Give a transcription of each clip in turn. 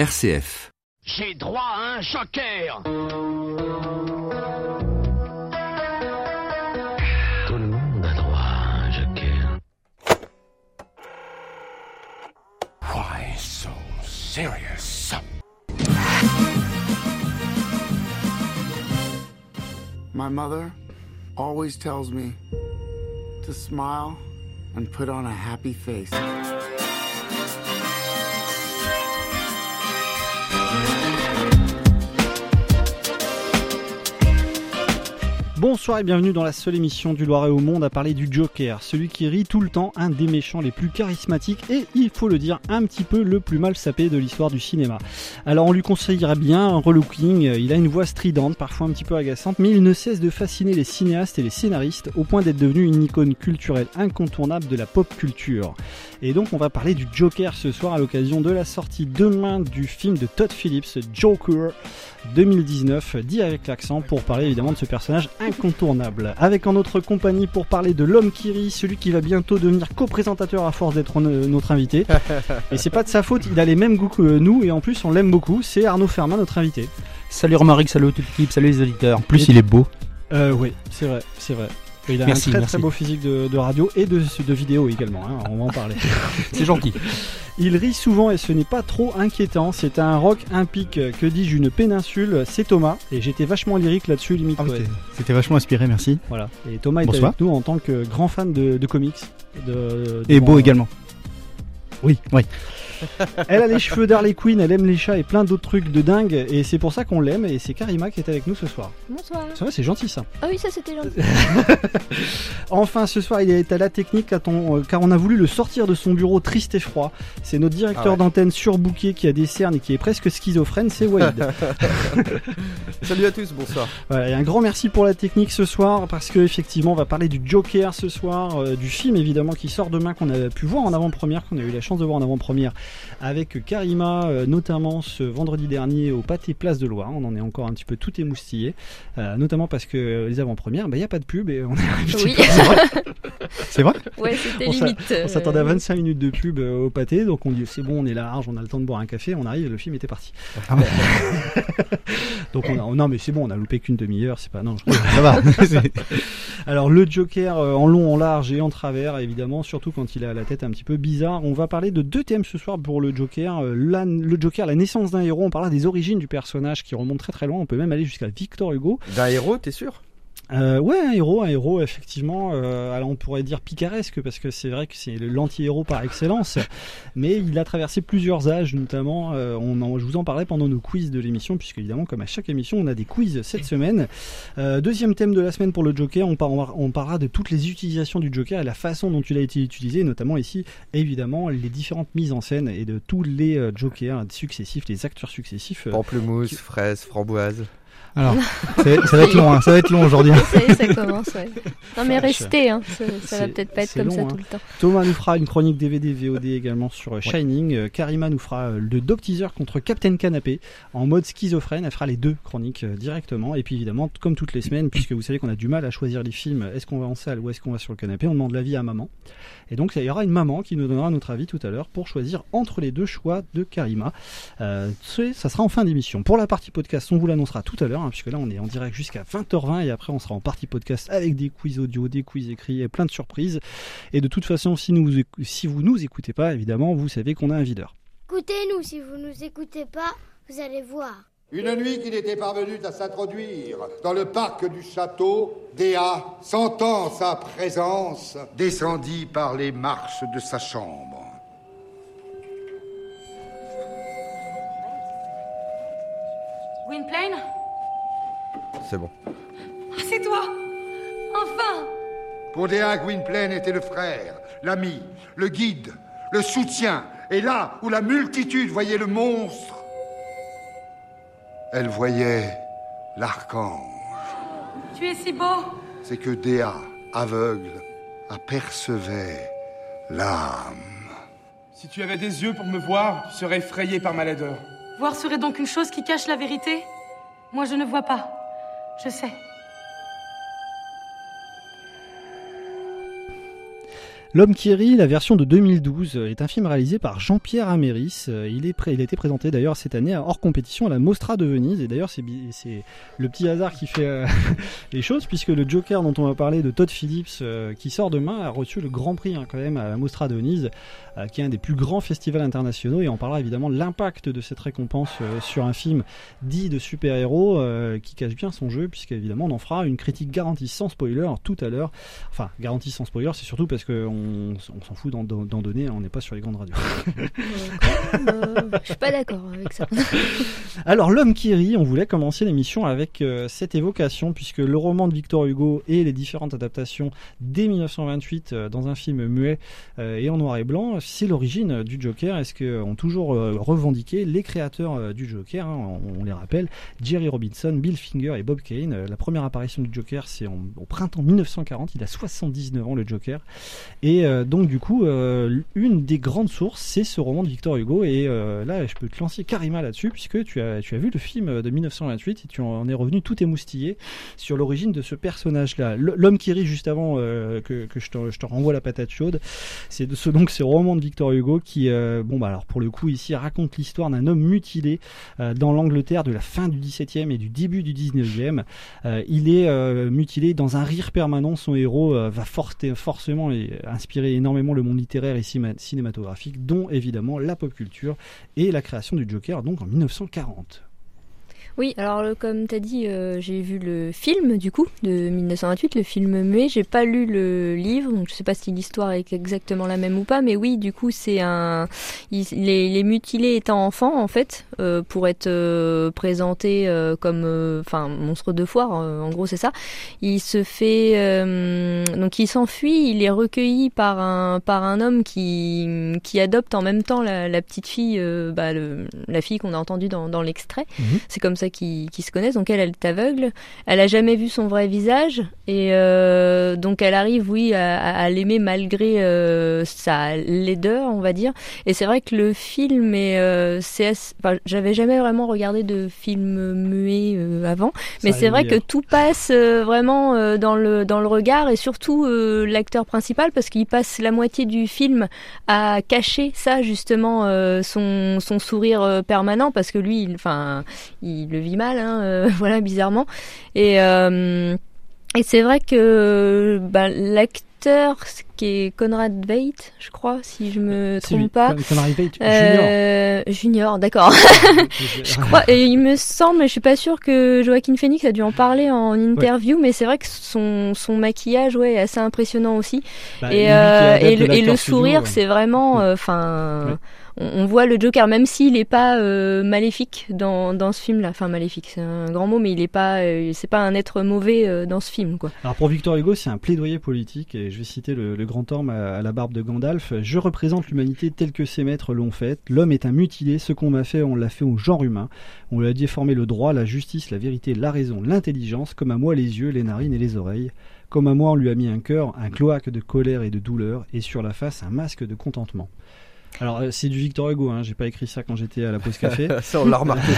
RCF. J'ai droit à un joker Tout le monde a droit à un joker. Why so serious? My mother always tells me to smile and put on a happy face. Bonsoir et bienvenue dans la seule émission du Loiret au monde à parler du Joker, celui qui rit tout le temps, un des méchants les plus charismatiques et, il faut le dire, un petit peu le plus mal sapé de l'histoire du cinéma. Alors on lui conseillerait bien un relooking, il a une voix stridente, parfois un petit peu agaçante, mais il ne cesse de fasciner les cinéastes et les scénaristes au point d'être devenu une icône culturelle incontournable de la pop culture. Et donc on va parler du Joker ce soir à l'occasion de la sortie demain du film de Todd Phillips, Joker 2019, dit avec l'accent pour parler évidemment de ce personnage incontournable. Avec en notre compagnie pour parler de l'homme qui rit, celui qui va bientôt devenir co-présentateur à force d'être no- notre invité. Et c'est pas de sa faute, il a les mêmes goûts que nous et en plus on l'aime beaucoup, c'est Arnaud Fermin notre invité. Salut Romaric, salut toute l'équipe, salut les auditeurs. En plus, il est beau. Euh oui, c'est vrai, c'est vrai. Et il a Merci, un très merci. très beau physique de, de radio et de, de vidéo également, hein, on va en parler. C'est gentil. Il rit souvent et ce n'est pas trop inquiétant. C'est un rock, un pic, que dis-je, une péninsule? C'est Thomas et j'étais vachement lyrique là-dessus, limite. Ah. C'était vachement inspiré, merci. Voilà. Et Thomas est avec nous en tant que grand fan de, de comics. De, Et beau également. Oui. Oui. Elle a les cheveux d'Harley Quinn, elle aime les chats et plein d'autres trucs de dingue. Et c'est pour ça qu'on l'aime. Et c'est Karima qui est avec nous ce soir. Bonsoir. C'est vrai, c'est gentil ça. Ah oui, ça c'était gentil. Enfin, ce soir, il est à la technique car on, euh, car on a voulu le sortir de son bureau triste et froid. C'est notre directeur Ah ouais. d'antenne surbooké qui a des cernes et qui est presque schizophrène, c'est Walid. Salut à tous, bonsoir. Voilà, et un grand merci pour la technique ce soir parce que effectivement on va parler du Joker ce soir, euh, du film évidemment qui sort demain qu'on a pu voir en avant-première, qu'on a eu la chance de voir en avant-première avec Karima euh, notamment ce vendredi dernier au Pâté Place de Loire. On en est encore un petit peu tout émoustillé, euh, notamment parce que euh, les avant-premières, il n'y a pas de pub et on est Oui. c'est vrai. C'est vrai Ouais, c'était limite. On s'attendait à 25 minutes de pub euh, au pâté, donc on dit c'est bon, on est large, on a le temps de boire un café, on arrive, le film était parti. Ah ouais. donc on a, non mais c'est bon, on a loupé qu'une demi-heure, c'est pas non. je- Ça va. Alors le Joker euh, en long, en large et en travers, évidemment, surtout quand il a la tête un petit peu bizarre. On va parler de deux thèmes ce soir pour le Joker. Euh, la- le Joker, la naissance d'un héros. On parlera des origines du personnage qui remontent très très loin. On peut même aller jusqu'à Victor Hugo. D'un héros, t'es sûr? Euh, ouais, un héros, un héros effectivement. euh, alors on pourrait dire picaresque parce que c'est vrai que c'est l'anti-héros par excellence. mais il a traversé plusieurs âges, notamment. euh, on en- je vous en parlais pendant nos quiz de l'émission, puisque évidemment, comme à chaque émission, on a des quiz cette semaine. Euh, deuxième thème de la semaine pour le Joker, on, par- on va- on parlera de toutes les utilisations du Joker et la façon dont il a été utilisé, notamment ici, évidemment, les différentes mises en scène et de tous les euh, Jokers successifs, les acteurs successifs. euh, Pamplemousse, fraise, framboise. Alors, ça va, ça être long, hein, ça va être long aujourd'hui. Ça y est, ça commence, ouais. Non mais restez, hein. ça, ça va peut-être pas être comme long, ça hein. tout le temps. Thomas nous fera une chronique DVD VOD également sur Shining. Euh, Karima nous fera euh, le Doc Teaser contre Captain Canapé en mode schizophrène. Elle fera les deux chroniques euh, directement. Et puis évidemment, comme toutes les semaines, puisque vous savez qu'on a du mal à choisir les films, est-ce qu'on va en salle ou est-ce qu'on va sur le canapé, on demande l'avis à maman. Et donc il y aura une maman qui nous donnera notre avis tout à l'heure pour choisir entre les deux choix de Karima. Euh, c'est- ça sera en fin d'émission. Pour la partie podcast, on vous l'annoncera tout à l'heure, hein, puisque là on est en direct jusqu'à 20h20 et après on sera en partie podcast avec des quiz audio, des quiz écrits et plein de surprises. Et de toute façon, si, nous, si vous nous écoutez pas, évidemment, vous savez qu'on a un videur. Écoutez-nous, si vous nous écoutez pas, vous allez voir. Une nuit qu'il était parvenu à s'introduire dans le parc du château, Déa, sentant sa présence, descendit par les marches de sa chambre. Gwynplaine? C'est bon. Ah, c'est toi Enfin Pour Déa, Gwynplaine était le frère, l'ami, le guide, le soutien. Et là où la multitude voyait le monstre, elle voyait l'archange. Tu es si beau C'est que Déa, aveugle, apercevait l'âme. Si tu avais des yeux pour me voir, tu serais effrayé par ma laideur. Voir serait donc une chose qui cache la vérité? Moi, je ne vois pas. Je sais. L'homme qui rit, la version de 2012, euh, est un film réalisé par Jean-Pierre Améris. Euh, Il, a été présenté d'ailleurs cette année hors compétition à la Mostra de Venise. Et d'ailleurs, c'est le petit hasard qui fait euh, les choses, puisque le Joker dont on va parler de Todd Phillips, qui sort demain, a reçu le grand prix hein, quand même à la Mostra de Venise, qui est un des plus grands festivals internationaux. Et on parlera évidemment de l'impact de cette récompense sur un film dit de super-héros qui cache bien son jeu, puisqu'évidemment on en fera une critique garantie sans spoiler tout à l'heure. Enfin, garantie sans spoiler, c'est surtout parce qu'on on s'en fout d'en donner, hein, on n'est pas sur les grandes radios. Euh, je suis pas d'accord avec ça. Alors, L'homme qui rit, on voulait commencer l'émission avec euh, cette évocation, puisque le roman de Victor Hugo et les différentes adaptations dès 1928 euh, dans un film muet euh, et en noir et blanc, c'est l'origine du Joker. Est-ce qu'ont toujours euh, revendiqué les créateurs euh, du Joker hein, on, on les rappelle, Jerry Robinson, Bill Finger et Bob Kane. Euh, la première apparition du Joker, c'est au printemps 1940. Il a 79 ans, le Joker. Et euh, donc, du coup, euh, une des grandes sources, c'est ce roman de Victor Hugo. Et euh, là, je peux te lancer Karima là-dessus, puisque tu as, vu le film de 1928 et tu en es revenu tout émoustillé sur l'origine de ce personnage-là. L'homme qui rit juste avant que, je, te, renvoie la patate chaude, c'est ce, donc ce roman de Victor Hugo qui, bon, bah alors pour le coup, ici raconte l'histoire d'un homme mutilé dans l'Angleterre de la fin du XVIIe et du début du XIXe. Il est mutilé dans un rire permanent. Son héros va forte- forcément et inspirer énormément le monde littéraire et cinématographique, dont évidemment la pop culture et la création du Joker, donc en 1940. Oui, alors le- comme tu as dit, euh, j'ai vu le film du coup de 1928, le film muet. J'ai pas lu le livre, donc je sais pas si l'histoire est exactement la même ou pas. Mais oui, du coup, c'est un. il- les, les mutilés étant enfants, en fait, euh, pour être euh, présentés euh, comme, euh, enfin, monstre de foire. euh, en gros, c'est ça. Il se fait, euh, donc il s'enfuit. Il est recueilli par un par un homme qui qui adopte en même temps la, la petite fille, euh, bah, le- la fille qu'on a entendue dans, dans l'extrait. C'est comme ça qu'ils se connaissent. Donc elle, elle est aveugle. Elle a jamais vu son vrai visage et euh, donc elle arrive, oui, à, l'aimer malgré euh, sa laideur, on va dire. Et c'est vrai que le film est, euh, c'est, assez- enfin, j'avais jamais vraiment regardé de film muet avant, mais c'est vrai que tout passe vraiment dans le dans le regard et surtout l'acteur principal parce qu'il passe la moitié du film à cacher ça justement son son sourire permanent parce que lui il- enfin il, le vit mal hein, euh, voilà bizarrement. Et euh, et c'est vrai que bah, l'acteur qui est Conrad Veidt, je crois, si je me lui, trompe pas. Con- Conrad Veidt, Euh, junior, d'accord. je crois, et il me semble, mais je suis pas sûre que Joaquin Phoenix a dû en parler en interview, mais c'est vrai que son, son maquillage, ouais, est assez impressionnant aussi. Bah, et, euh, et, le, et sourire, ouais. c'est vraiment, euh, enfin, on, on voit le Joker, même s'il est pas euh, maléfique dans, dans ce film-là. Enfin, maléfique, c'est un grand mot, mais il est pas, euh, c'est pas un être mauvais euh, dans ce film, quoi. Alors pour Victor Hugo, c'est un plaidoyer politique, et je vais citer le, grand homme à, à la barbe de Gandalf. Je représente l'humanité telle que ses maîtres l'ont faite. L'homme est un mutilé, ce qu'on m'a fait, on l'a fait au genre humain. On lui a déformé le droit, la justice, la vérité, la raison, l'intelligence, comme à moi les yeux, les narines et les oreilles. Comme à moi, on lui a mis un cœur, un cloaque de colère et de douleur, et sur la face, un masque de contentement. Alors euh, c'est du Victor Hugo, hein. j'ai pas écrit ça quand j'étais à la pause café. Ça, on l'a remarqué,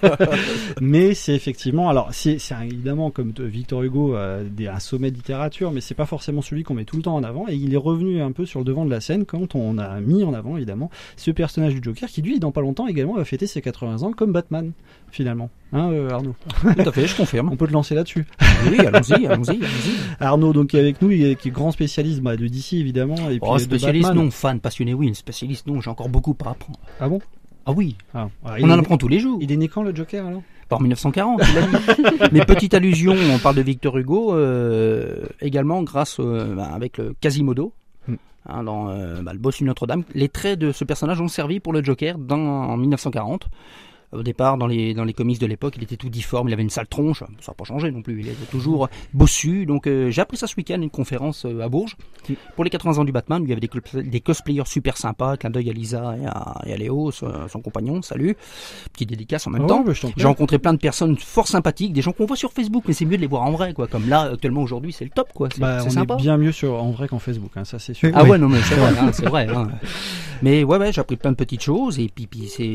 mais c'est effectivement, alors c'est évidemment comme Victor Hugo euh, des, un sommet de littérature, mais c'est pas forcément celui qu'on met tout le temps en avant. Et il est revenu un peu sur le devant de la scène quand on a mis en avant évidemment ce personnage du Joker qui lui dans pas longtemps également va fêter ses 80 ans comme Batman finalement. Hein euh, Arnaud Tout à fait, je confirme. On peut te lancer là-dessus. Oui, allons-y, allons-y, allons-y. Arnaud donc qui est avec nous, il est, qui est grand spécialiste bah, de DC évidemment et puis Oh, de spécialiste, Batman. non. Fan, passionné, oui. Spécialiste, non. J'ai encore beaucoup à apprendre. Ah bon? Ah oui. Ah, ah, On en apprend tous les jours. Il est né quand le Joker alors? Par 1940, il a dit. Mais petite allusion, on parle de Victor Hugo, euh, également grâce euh, bah, avec le Quasimodo. hein, dans euh, bah, le boss de Notre-Dame, les traits de ce personnage ont servi pour le Joker dans, en 1940. Au départ, dans les, dans les comics de l'époque, il était tout difforme, il avait une sale tronche, ça n'a pas changé non plus, il était toujours bossu. Donc euh, j'ai appris ça ce week-end, une conférence euh, à Bourges. Pour les 80 ans du Batman, il y avait des, cos- des cosplayers super sympas, clin d'œil à Lisa et à, et à Léo, son, son compagnon, salut. petite dédicace en même Ah temps. J'ai rencontré plein de personnes fort sympathiques, des gens qu'on voit sur Facebook, mais c'est mieux de les voir en vrai, quoi. Comme là, actuellement, aujourd'hui, c'est le top, quoi. C'est Bah, sympa. est bien mieux sur, en vrai qu'en Facebook, hein, ça c'est sûr. Ah ouais, non, mais c'est vrai, hein, c'est vrai. hein. Mais ouais, ouais, j'ai appris plein de petites choses et puis,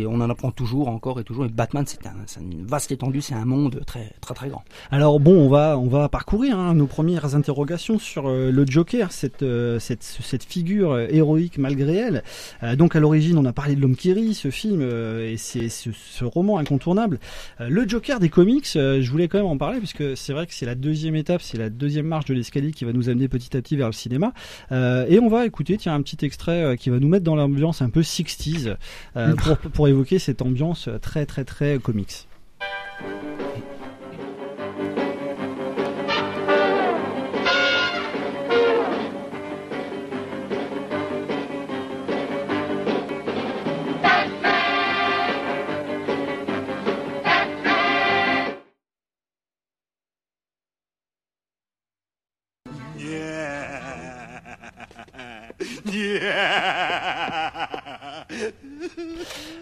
on en apprend toujours, encore et toujours. Et Batman, c'est un, c'est une vaste étendue, c'est un monde très, très, très grand. Alors bon, on va on va parcourir hein, nos premières interrogations sur euh, le Joker, cette euh, cette cette figure euh, héroïque malgré elle. Euh, donc à l'origine, on a parlé de l'homme qui rit, ce film et c'est ce, ce roman incontournable. Le Joker des comics, je voulais quand même en parler puisque c'est vrai que c'est la deuxième étape, c'est la deuxième marche de l'escalier qui va nous amener petit à petit vers le cinéma. Et on va écouter tiens un petit extrait qui va nous mettre dans l'ambiance un peu 60s euh, pour pour évoquer cette ambiance euh, très très très comics.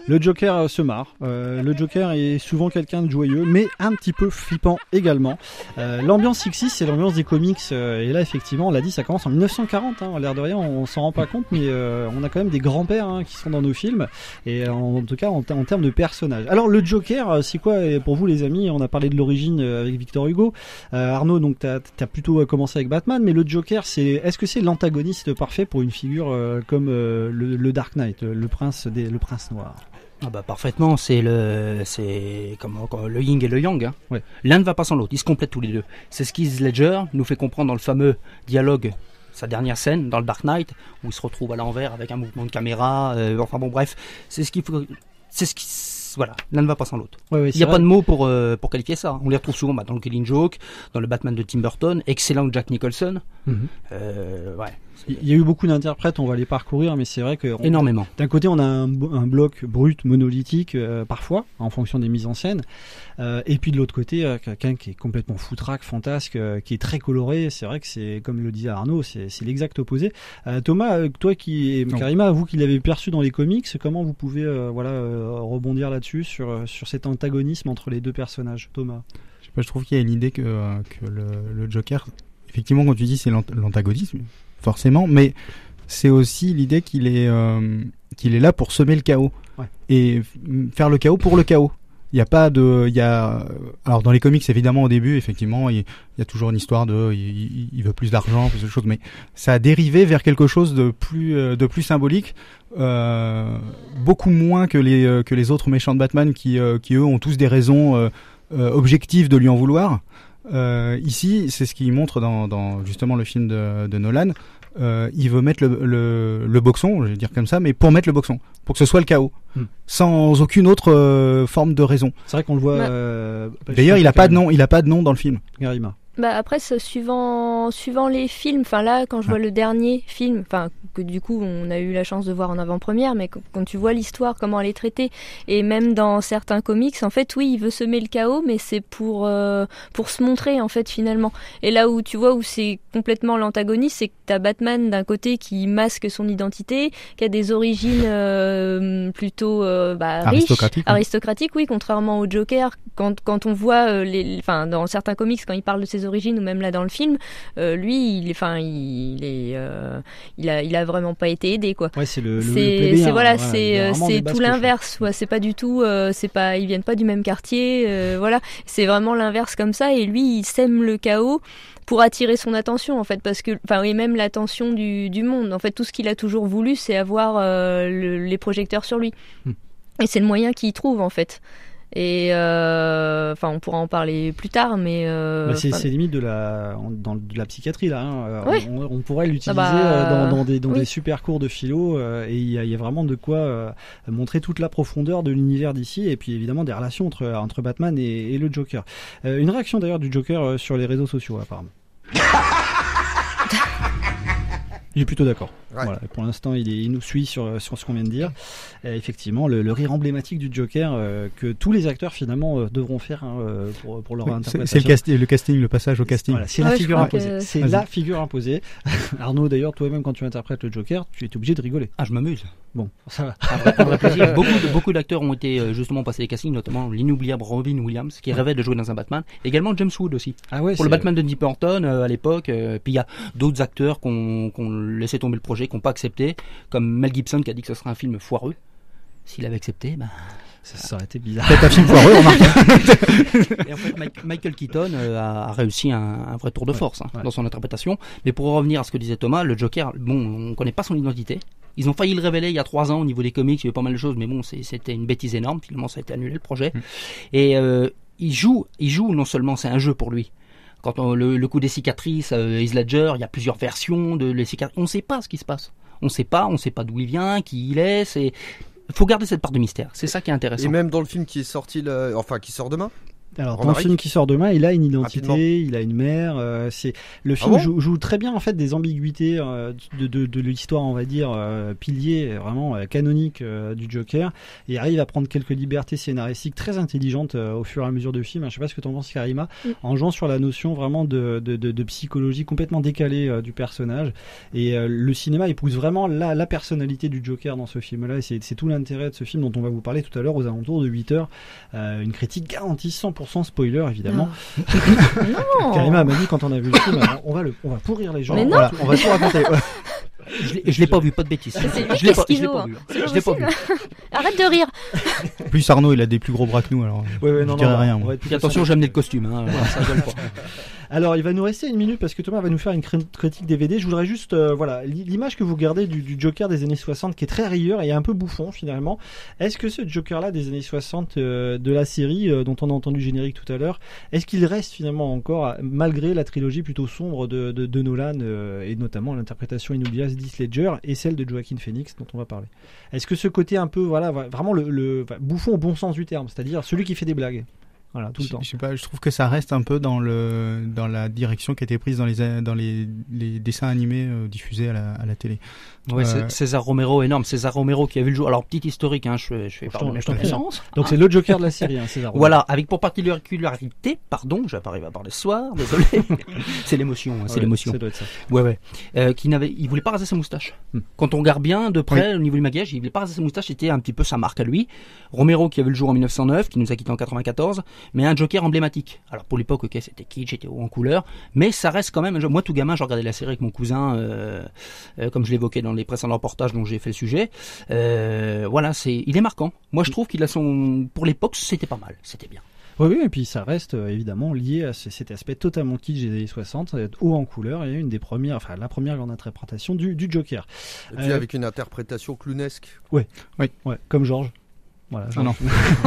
Le Joker euh, se marre. Euh, le Joker est souvent quelqu'un de joyeux, mais un petit peu flippant également. Euh, l'ambiance 66, c'est l'ambiance des comics. et là, effectivement, on l'a dit, ça commence en 1940. Hein, l'air de rien, on s'en rend pas compte, mais on a quand même des grands-pères hein, qui sont dans nos films. Et en, tout cas, en, ter- en termes de personnages. Alors, le Joker, c'est quoi pour vous, les amis? On a parlé de l'origine avec Victor Hugo. Arnaud, donc, t'as as plutôt commencé avec Batman, mais le Joker, c'est est-ce que c'est l'antagoniste parfait pour une figure comme le, Dark Knight, le prince des, le prince noir? Ah bah parfaitement, c'est le, c'est comment, le yin et le yang. Hein. Ouais. L'un ne va pas sans l'autre, ils se complètent tous les deux. C'est ce qu'Heath Ledger nous fait comprendre dans le fameux dialogue, sa dernière scène dans le Dark Knight, où il se retrouve à l'envers avec un mouvement de caméra. euh, enfin bon, bref, c'est ce qu'il faut, c'est ce qui, voilà, l'un ne va pas sans l'autre. Ouais, ouais, Il n'y a vrai. pas de mots pour euh, pour qualifier ça. On les retrouve souvent bah, dans le Killing Joke, dans le Batman de Tim Burton, excellent Jack Nicholson. Mhm. Euh, ouais, Il y a eu beaucoup d'interprètes, on va les parcourir, mais c'est vrai que on- énormément. d'un côté on a un, bloc brut, monolithique, euh, parfois, en fonction des mises en scène, Euh, et puis de l'autre côté euh, quelqu'un qui est complètement foutraque, fantasque, euh, qui est très coloré. C'est vrai que c'est, comme le disait Arnaud, c'est, c'est l'exact opposé. Euh, Thomas, toi qui, et. Karima, vous qui l'avez perçu dans les comics, comment vous pouvez euh, voilà euh, rebondir là-dessus sur sur cet antagonisme entre les deux personnages, Thomas? Je sais pas, je trouve qu'il y a une idée que, euh, que le, le Joker, effectivement, quand tu dis c'est l'ant- l'antagonisme, forcément, mais c'est aussi l'idée qu'il est, euh, qu'il est là pour semer le chaos Ouais. et faire le chaos pour le chaos. Il n'y a pas de, il y a, alors dans les comics évidemment au début effectivement il, il y a toujours une histoire de, il, veut plus d'argent, plus de choses, mais ça a dérivé vers quelque chose de plus, euh, de plus symbolique, euh, beaucoup moins que les que les autres méchants de Batman qui, qui eux ont tous des raisons euh, objectives de lui en vouloir. Euh, ici, c'est ce qu'il montre dans, dans justement le film de, de Nolan. Euh, il veut mettre le, le, le boxon, je vais dire comme ça, mais pour mettre le boxon, pour que ce soit le chaos, Hmm. sans aucune autre euh, forme de raison. C'est vrai qu'on le voit. Ouais. euh, D'ailleurs, il a pas de nom, il a pas de nom dans le film. Karima. Bah après, suivant, suivant les films, enfin là, quand je vois le dernier film, enfin que du coup on a eu la chance de voir en avant-première, mais quand, tu vois l'histoire, comment elle est traitée, et même dans certains comics, en fait, oui, il veut semer le chaos, mais c'est pour euh, pour se montrer en fait finalement. Et là où tu vois où c'est complètement l'antagoniste, c'est que t'as Batman d'un côté qui masque son identité, qui a des origines euh, plutôt euh, bah, riches, Aristocratique, oui. aristocratique, oui, contrairement au Joker. Quand, quand on voit, euh, les, enfin, dans certains comics, quand il parle de ses origines ou même là dans le film, euh, lui, il, enfin, il est, euh, il a, il a vraiment pas été aidé, quoi. Ouais, c'est le. C'est, c'est voilà, c'est, euh, c'est tout l'inverse. Ouais, c'est pas du tout, euh, c'est pas, ils viennent pas du même quartier, euh, voilà. C'est vraiment l'inverse comme ça. Et lui, il sème le chaos pour attirer son attention en fait parce que enfin et même l'attention du, du monde en fait tout ce qu'il a toujours voulu c'est avoir euh, le- les projecteurs sur lui Hmm. et c'est le moyen qu'il trouve en fait et euh, enfin on pourra en parler plus tard mais euh, Bah, c'est limite de la dans de la psychiatrie là. hein. Euh, Ouais. On, on pourrait l'utiliser Ah bah, euh, dans, dans des dans oui. des super cours de philo euh, et il y a, il y a vraiment de quoi euh, montrer toute la profondeur de l'univers d'ici et puis évidemment des relations entre entre Batman et, et le Joker. Euh, une réaction d'ailleurs du Joker sur les réseaux sociaux apparemment. Il est plutôt d'accord. Voilà, pour l'instant, il, nous suit sur, sur ce qu'on vient de dire. Et effectivement, le, le rire emblématique du Joker euh, que tous les acteurs finalement euh, devront faire hein, euh, pour, pour leur Oui, interprétation. C'est le, casti- le casting, le passage au casting. Voilà, c'est la Ouais, figure imposée. C'est la figure imposée. Arnaud, d'ailleurs, toi-même, quand tu interprètes le Joker, tu es obligé de rigoler. Ah, je m'amuse. Bon, ça va. Un vrai, un vrai plaisir. beaucoup de- beaucoup d'acteurs ont été justement passés les castings, notamment l'inoubliable Robin Williams, qui rêvait de jouer dans un Batman. Également James Wood aussi. Ah ouais, Pour le Batman de Burton euh, à l'époque. euh, puis il y a d'autres acteurs qui ont qui ont laissé tomber le projet, qui n'ont pas accepté, comme Mel Gibson qui a dit que ce serait un film foireux. S'il avait accepté, ben. Ça, ça aurait été bizarre. Peut-être un film foireux, remarque. Et en fait, Mike- Michael Keaton euh, a, a réussi un, un vrai tour de Ouais, force hein, ouais. dans son interprétation. Mais pour revenir à ce que disait Thomas, le Joker, bon, on connaît pas son identité. Ils ont failli le révéler il y a trois ans au niveau des comics, il y avait pas mal de choses, mais bon, c'était une bêtise énorme. Finalement, ça a été annulé le projet. Mm. Et euh, il joue, il joue non seulement c'est un jeu pour lui. Quand on, le, coup des cicatrices, euh, il y a plusieurs versions de les cicatrices. On ne sait pas ce qui se passe. On ne sait pas, on ne sait pas d'où il vient, qui il est. C'est faut garder cette part de mystère. C'est ça qui est intéressant. Et même dans le film qui est sorti, enfin qui sort demain. Alors, dans le Romaric film qui sort demain, il a une identité, Rapidement. il a une mère. euh, c'est le film bon joue, joue très bien en fait des ambiguïtés euh, de, de, de l'histoire, on va dire euh, pilier, vraiment euh, canonique euh, du Joker, et arrive à prendre quelques libertés scénaristiques très intelligentes euh, au fur et à mesure du film. Je sais pas ce que tu en penses, Karima, en jouant sur la notion vraiment de, de, de, de psychologie complètement décalée euh, du personnage. Et euh, le cinéma épouse vraiment la, la personnalité du Joker dans ce film-là. Et c'est c'est tout l'intérêt de ce film dont on va vous parler tout à l'heure aux alentours de 8 heures. Euh, une critique garantie 100% spoiler évidemment. Non. Karima m'a dit quand on a vu le film, on va, le, on va pourrir les gens. Mais non. Voilà, on va tout raconter. Je l'ai- pas vu, pas de bêtises. Je l'ai pas, je hein. vu. C'est pas Je l'ai pas vu. possible. Arrête de rire. Plus, Arnaud, il a des plus gros bras que nous, alors. Ouais, ouais, je non, dirais non, rien. attention, j'ai amené le costume. Hein, voilà, ça rigole pas. Alors, il va nous rester une minute parce que Thomas va nous faire une cri- critique DVD. Je voudrais juste, euh, voilà, l'i- l'image que vous gardez du, Joker des années 60 qui est très rieur et un peu bouffon finalement. Est-ce que ce Joker-là des années 60 euh, de la série euh, dont on a entendu le générique tout à l'heure, est-ce qu'il reste finalement encore, malgré la trilogie plutôt sombre de, Nolan et notamment l'interprétation inoubliable d'Heath Ledger et celle de Joaquin Phoenix dont on va parler? Est-ce que ce côté un peu, voilà, vraiment le, bouffon au bon sens du terme, c'est-à-dire celui qui fait des blagues? Voilà, tout le Je- temps. Je sais pas, je trouve que ça reste un peu dans le dans la direction qui a été prise dans les dans les, les dessins animés euh, diffusés à la, à la télé. Ouais, Euh, César Romero, énorme. César Romero qui a vu le jour. Alors, petit historique, hein, je, fais- je fais mes je t'en prie. connaissances. Donc c'est le Joker de la série, hein, César. Voilà, avec pour particularité, pardon, je vais pas arriver à parler ce soir, désolé. c'est l'émotion, hein, c'est Ouais, l'émotion. Ça doit être ça. Ouais, ouais. Euh, qui n'avait, il voulait pas raser sa moustache. Quand on regarde bien de près au niveau du maquillage, il voulait pas raser sa moustache, c'était un petit peu sa marque à lui. Romero qui a vu le jour en 1909, qui nous a quitté en 94, mais un Joker emblématique. Alors pour l'époque, ok, c'était kitsch, c'était haut en couleur, mais ça reste quand même. Moi, tout gamin, je regardais la série avec mon cousin, euh, euh, comme je l'évoquais dans les précédents reportages dont j'ai fait le sujet. Euh, voilà, c'est, il est marquant. Moi, je trouve qu'il a son, pour l'époque, c'était pas mal, c'était bien. Oui, oui, et puis ça reste évidemment lié à ce- cet aspect totalement kitsch des années 60, euh, haut en couleur, et une des premières, enfin la première grande interprétation du, du Joker. Et puis Euh, avec une interprétation clownesque. Ouais, oui, ouais, comme Georges. Voilà, Ah non.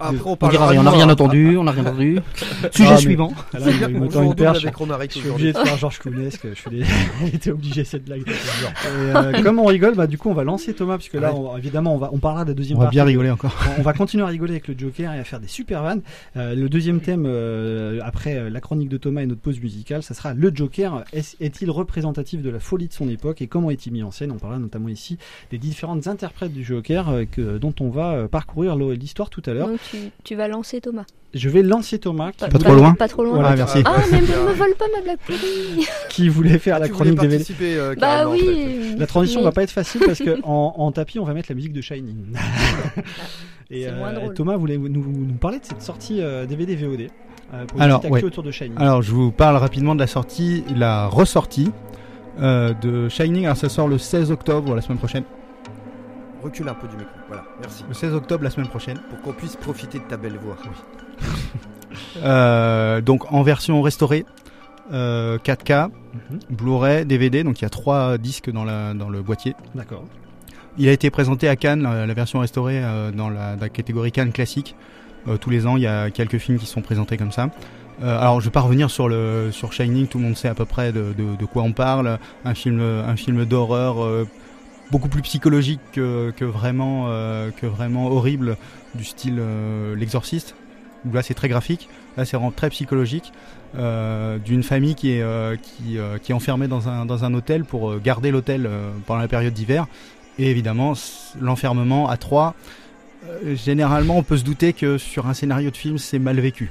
Après, on, On dira rien, on n'a rien entendu, on n'a rien entendu. Sujet Ah, suivant. Là, il me- tend une perche. Je suis obligé de faire Georges Clounesque. Était obligé cette blague. Et, euh, comme on rigole, bah, du coup, on va lancer Thomas, puisque là, on- évidemment, on, va, on parlera de la deuxième On va bien rigoler encore. On- va continuer à rigoler avec le Joker et à faire des super vannes. Euh, le deuxième thème, euh, après euh, la chronique de Thomas et notre pause musicale, ça sera le Joker. Est- Est-il représentatif de la folie de son époque et comment est-il mis en scène? On parlera notamment ici des différentes interprètes du Joker euh, que, dont on va euh, parcourir l'histoire tout à l'heure. Donc tu, tu vas lancer Thomas. Je vais lancer Thomas qui, Pas- Pas trop loin Pas trop loin. Voilà, Ah, merci. Ah, mais ne me vole pas ma blague pourrie. qui voulait faire la Tu voulais chronique DVD. participer, euh, Bah carrément, en fait. oui. La transition mais- va pas être facile parce que en, en tapis on va mettre la musique de Shining. Et drôle. Thomas voulait nous, nous parler de cette sortie euh, DVD VOD. euh, pour une Alors, petite actu ouais. autour de Shining. Alors, je vous parle rapidement de la sortie, la ressortie euh, de Shining. Alors, ça sort le 16 octobre, la semaine prochaine. Recule un peu du micro. Voilà, merci. Le 16 octobre, la semaine prochaine. Pour qu'on puisse profiter de ta belle voix. Euh, donc, en version restaurée, euh, 4K, Mhm. Blu-ray, DVD. Donc, il y a trois disques dans, la, dans le boîtier. D'accord. Il a été présenté à Cannes, la, version restaurée euh, dans, la, catégorie Cannes classique. Euh, tous les ans, il y a quelques films qui sont présentés comme ça. Euh, alors, je vais pas revenir sur le sur Shining. Tout le monde sait à peu près de, de, de quoi on parle. Un film, un film d'horreur euh, beaucoup plus psychologique que, vraiment euh, que vraiment horrible, du style euh, L'Exorciste. là c'est très graphique. Là c'est vraiment très psychologique. euh, d'une famille qui est euh, qui, est enfermée dans un dans un hôtel pour garder l'hôtel pendant la période d'hiver. Et évidemment l'enfermement à trois. généralement, on peut se douter que sur un scénario de film, c'est mal vécu.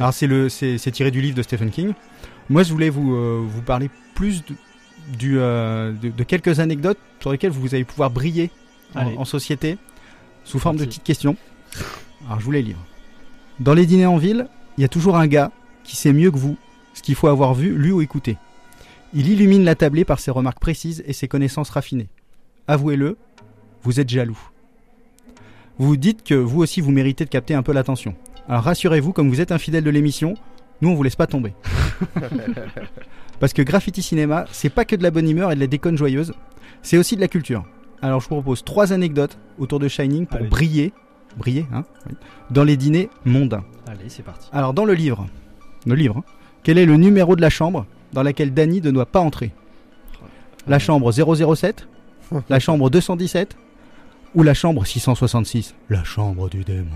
Alors c'est tiré du livre de Stephen King. Moi, je voulais vous vous parler plus de, du euh, de, de quelques anecdotes sur lesquelles vous allez pouvoir briller en, société sous forme de petites questions. Alors je vous les livre. Dans les dîners en ville, il y a toujours un gars qui sait mieux que vous ce qu'il faut avoir vu, lu ou écouté. Il illumine la tablée par ses remarques précises et ses connaissances raffinées. Avouez-le, vous êtes jaloux. Vous vous dites que vous aussi vous méritez de capter un peu l'attention. Alors rassurez-vous, comme vous êtes un fidèle de l'émission, nous on vous laisse pas tomber. Parce que Graffiti Cinéma, c'est pas que de la bonne humeur et de la déconne joyeuse, c'est aussi de la culture. Alors je vous propose trois anecdotes autour de Shining pour Allez. briller, briller, hein, oui, dans les dîners mondains. Allez, c'est parti. Alors dans le livre, le livre, hein, quel est le numéro de la chambre dans laquelle Danny ne doit pas entrer? La chambre 007, la chambre 217 ou la chambre 666 La chambre du démon.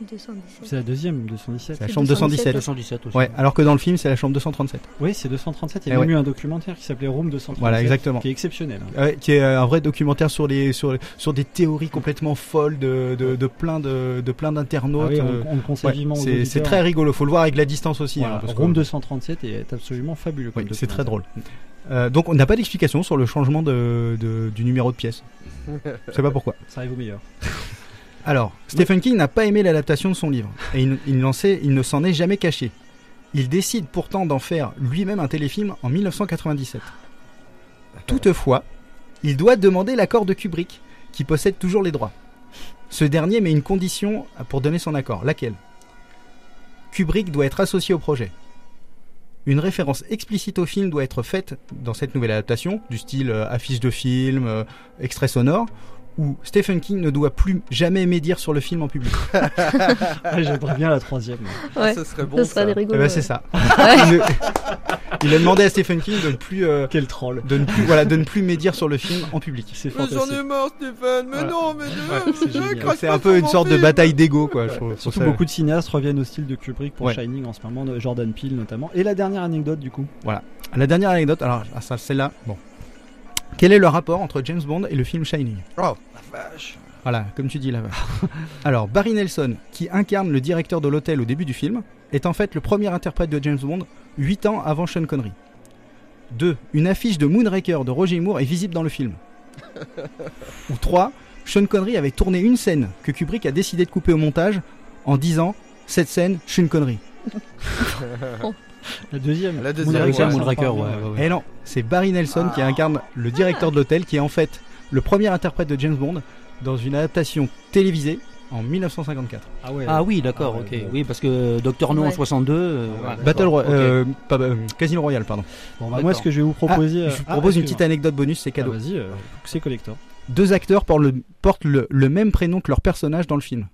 217. C'est la deuxième, 217. C'est la chambre 217. 217 aussi. Ouais, alors que dans le film, c'est la chambre 237. Oui, c'est 237. Il y a Eh même ouais. eu un documentaire qui s'appelait Room 237. Voilà, exactement. Qui est exceptionnel. hein. Ouais, qui est un vrai documentaire sur les sur sur des théories complètement folles de de, de plein de de plein d'internautes. Ah oui, on- euh, on le conseille ouais, vivement c'est c'est très rigolo. Faut le voir avec la distance aussi. Voilà, hein, parce que- Room 237 est absolument fabuleux. comme Oui, c'est très drôle. Euh, donc on n'a pas d'explication sur le changement de, de- du numéro de pièce. Je sais pas pourquoi. Ça arrive au meilleur. Alors, Stephen King n'a pas aimé l'adaptation de son livre et il, ne s'en est jamais caché. Il décide pourtant d'en faire lui-même un téléfilm en 1997. Toutefois, il doit demander l'accord de Kubrick, qui possède toujours les droits. Ce dernier met une condition pour donner son accord. Laquelle? Kubrick doit être associé au projet. Une référence explicite au film doit être faite dans cette nouvelle adaptation, du style euh, affiche de film, euh, extrait sonore, où Stephen King ne doit plus jamais médire sur le film en public. Ah, J'aimerais bien la troisième. Ouais, ça serait bon, ça serait ça. des Eh rigolos. ben, c'est ça. Ouais. Il, a demandé à Stephen King de ne plus, euh, Quel troll. de ne plus, voilà, de ne plus médire sur le film en public. C'est Mais j'en fantastique. ai marre, Stéphane. Mais Voilà. non, mais Ouais, non, c'est un peu une sorte de bataille d'ego, quoi. Je trouve. Surtout Ça- beaucoup de cinéastes reviennent au style de Kubrick pour Ouais. Shining en ce moment, Jordan Peele notamment. Et la dernière anecdote du coup. La dernière anecdote, alors ah, ça, celle-là, bon. Quel est le rapport entre James Bond et le film Shining? Oh, la vache. Voilà, comme tu dis là. Alors, Barry Nelson, qui incarne le directeur de l'hôtel au début du film, est en fait le premier interprète de James Bond 8 ans avant Sean Connery. 2. Une affiche de Moonraker de Roger Moore est visible dans le film. Ou 3. Sean Connery avait tourné une scène que Kubrick a décidé de couper au montage en disant cette scène, Sean Connery. La deuxième. La deuxième, Moonraker, ouais. ça Moonraker, parle bien, ouais, ouais, ouais. Et non, c'est Barry Nelson qui incarne le directeur de l'hôtel, qui est en fait le premier interprète de James Bond dans une adaptation télévisée en 1954. Ah ouais. Ah oui, d'accord, Ah ouais, ok. Oui, parce que Docteur No en Ouais. 62. euh. Battle Royale, euh, pas, euh, Casino Royale, pardon. Bon, bah, moi, ce que je vais vous proposer. Ah, euh, je vous ah, propose une petite anecdote bonus, c'est Ah, cadeau. Vas-y, euh, c'est collector. Deux acteurs portent, le, portent le, le même prénom que leur personnage dans le film.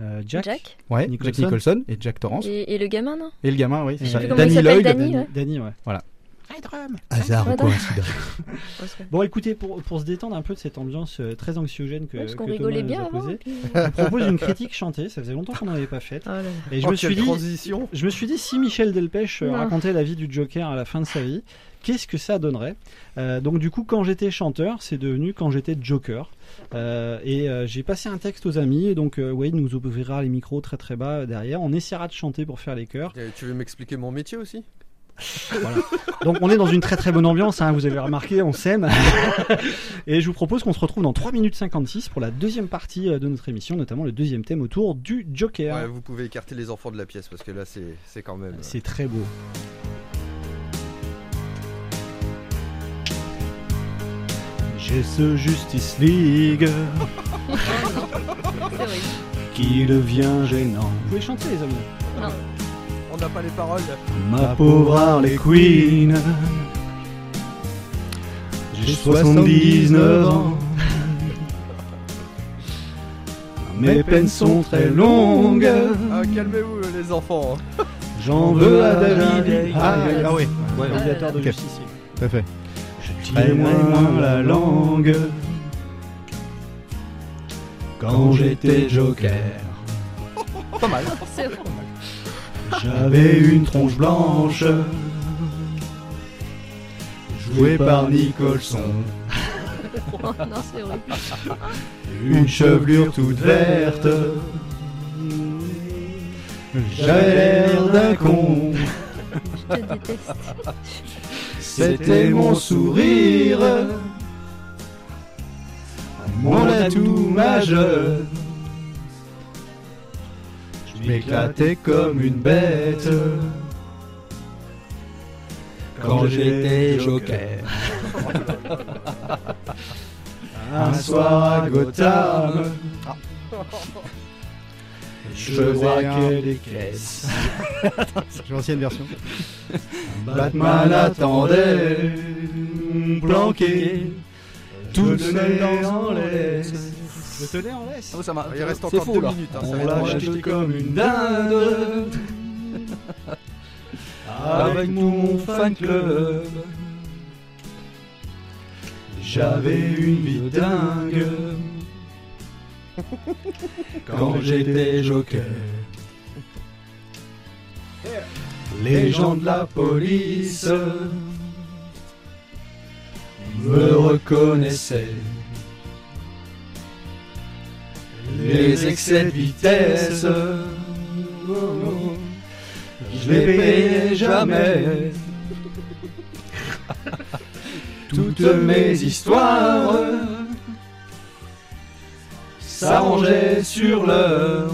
Euh, Jack. Jack Ouais, Nicholson. Jack Nicholson et Jack Torrance. Et, et, et le gamin, non? Le gamin, oui, Et Danny Lloyd. Danny, ouais. Danny, ouais. Hasard ou coïncidence Bon, écoutez, pour, pour se détendre un peu de cette ambiance euh, très anxiogène que, Ouais, Parce que rigolait Thomas nous bien a posée, puis- propose une critique chantée. Ça faisait longtemps qu'on n'en avait pas faite. Oh là. Et je Oh, me suis dit, transition. je me suis dit, si Michel Delpech euh, Non. racontait la vie du Joker à la fin de sa vie, qu'est-ce que ça donnerait? Euh, Donc du coup, quand j'étais chanteur, c'est devenu quand j'étais Joker. Euh, et euh, j'ai passé un texte aux amis, et donc euh, Wade nous ouvrira les micros très très bas euh, derrière. On essaiera de chanter pour faire les chœurs. Euh, Tu veux m'expliquer mon métier aussi? Voilà. Donc on est dans une très très bonne ambiance, hein, vous avez remarqué, on s'aime. et je vous propose qu'on se retrouve dans 3 minutes 56 pour la deuxième partie euh, de notre émission, notamment le deuxième thème autour du Joker. Ouais, vous pouvez écarter les enfants de la pièce parce que là, c'est c'est quand même. euh, C'est très beau. J'ai ce Justice League qui devient gênant. Vous pouvez chanter les amis. Non. On n'a pas les paroles. Ma pauvre Harley Quinn. J'ai 79 ans. Mes peines sont très longues. Ah, calmez-vous, les enfants. J'en veux à David. Ah, ah oui, Ouais, l'ordinateur de Ok. justice. tout à fait. Je tirais moins la langue quand j'étais Joker. pas mal. C'est vrai. J'avais une tronche blanche, jouée par Nicholson. Oh, non, c'est horrible. Une chevelure toute verte. J'avais l'air d'un con. Je te déteste. C'était mon sourire. Mon atout majeur. Je m'éclatais comme une bête. Quand j'étais joker. Un soir à Gotham. Je braquais les caisses. J'ai l'ancienne version. Batman attendait, planqué, tout seul en laisse. Je tenais en laisse. Ah, ça m'a- Il reste encore faux, deux là. minutes. hein, ça On acheté comme une dinde. Avec tout mon fan club. J'avais une vie dingue. Quand j'étais joker. Les gens de la police me reconnaissaient. Les excès de vitesse, je les payais jamais. Toutes mes histoires s'arrangeaient sur l'heure.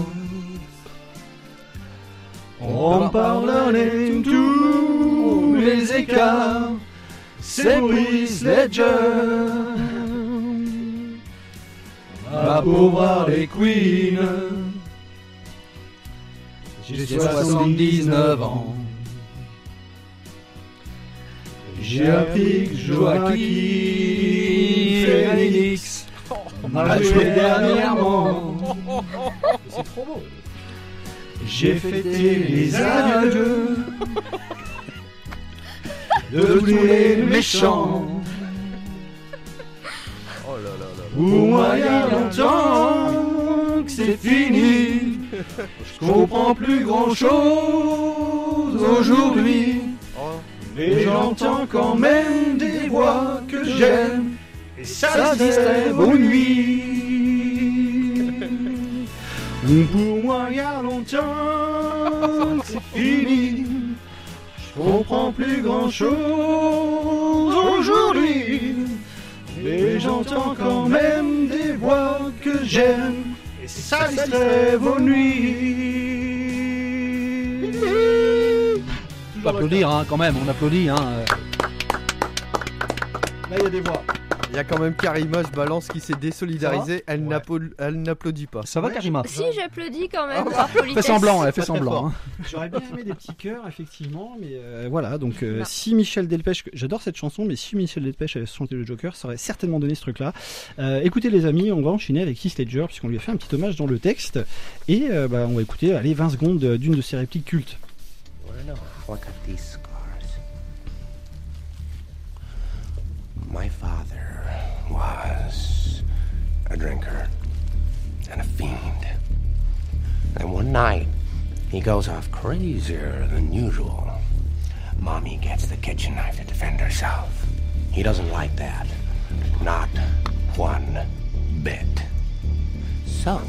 On pardonnait tous les écarts, c'est Brice Ledger. Ma pauvre Harley Quinn, j'ai 79 ans. J'ai appris que Joaquin Phoenix m'a joué dernièrement. C'est trop beau. J'ai fêté les adieux de tous les méchants. Là. Pour moi, il y a longtemps que c'est fini. Je comprends plus grand chose aujourd'hui. Mais j'entends quand même des voix que j'aime. Et ça distrait vos nuits. Pour moi, il y a longtemps que c'est fini. Je comprends plus grand chose aujourd'hui. Mais j'entends quand même des voix que j'aime. Et ça distrait vos nuits. On peut applaudir hein, quand même, on applaudit. Hein. Là, il y a des voix. Il y a quand même Karima, je balance, qui s'est désolidarisée. Elle n'applaud- elle n'applaudit pas. Ça va Karima Si, j'applaudis quand même. politesse. Fais semblant, elle fait Pas très semblant. hein. J'aurais bien aimé des petits cœurs, effectivement, mais euh, voilà. Donc, euh, si Michel Delpech, j'adore cette chanson, mais si Michel Delpech avait chanté le Joker, ça aurait certainement donné ce truc-là. Euh, écoutez, les amis, on va enchaîner avec Heath Ledger, puisqu'on lui a fait un petit hommage dans le texte, et euh, bah, on va écouter, allez, 20 secondes d'une de ses répliques cultes. Look at these scars. My father was a drinker and a fiend. And one night, he goes off crazier than usual. Mommy gets the kitchen knife to defend herself. He doesn't like that. Not one bit. So,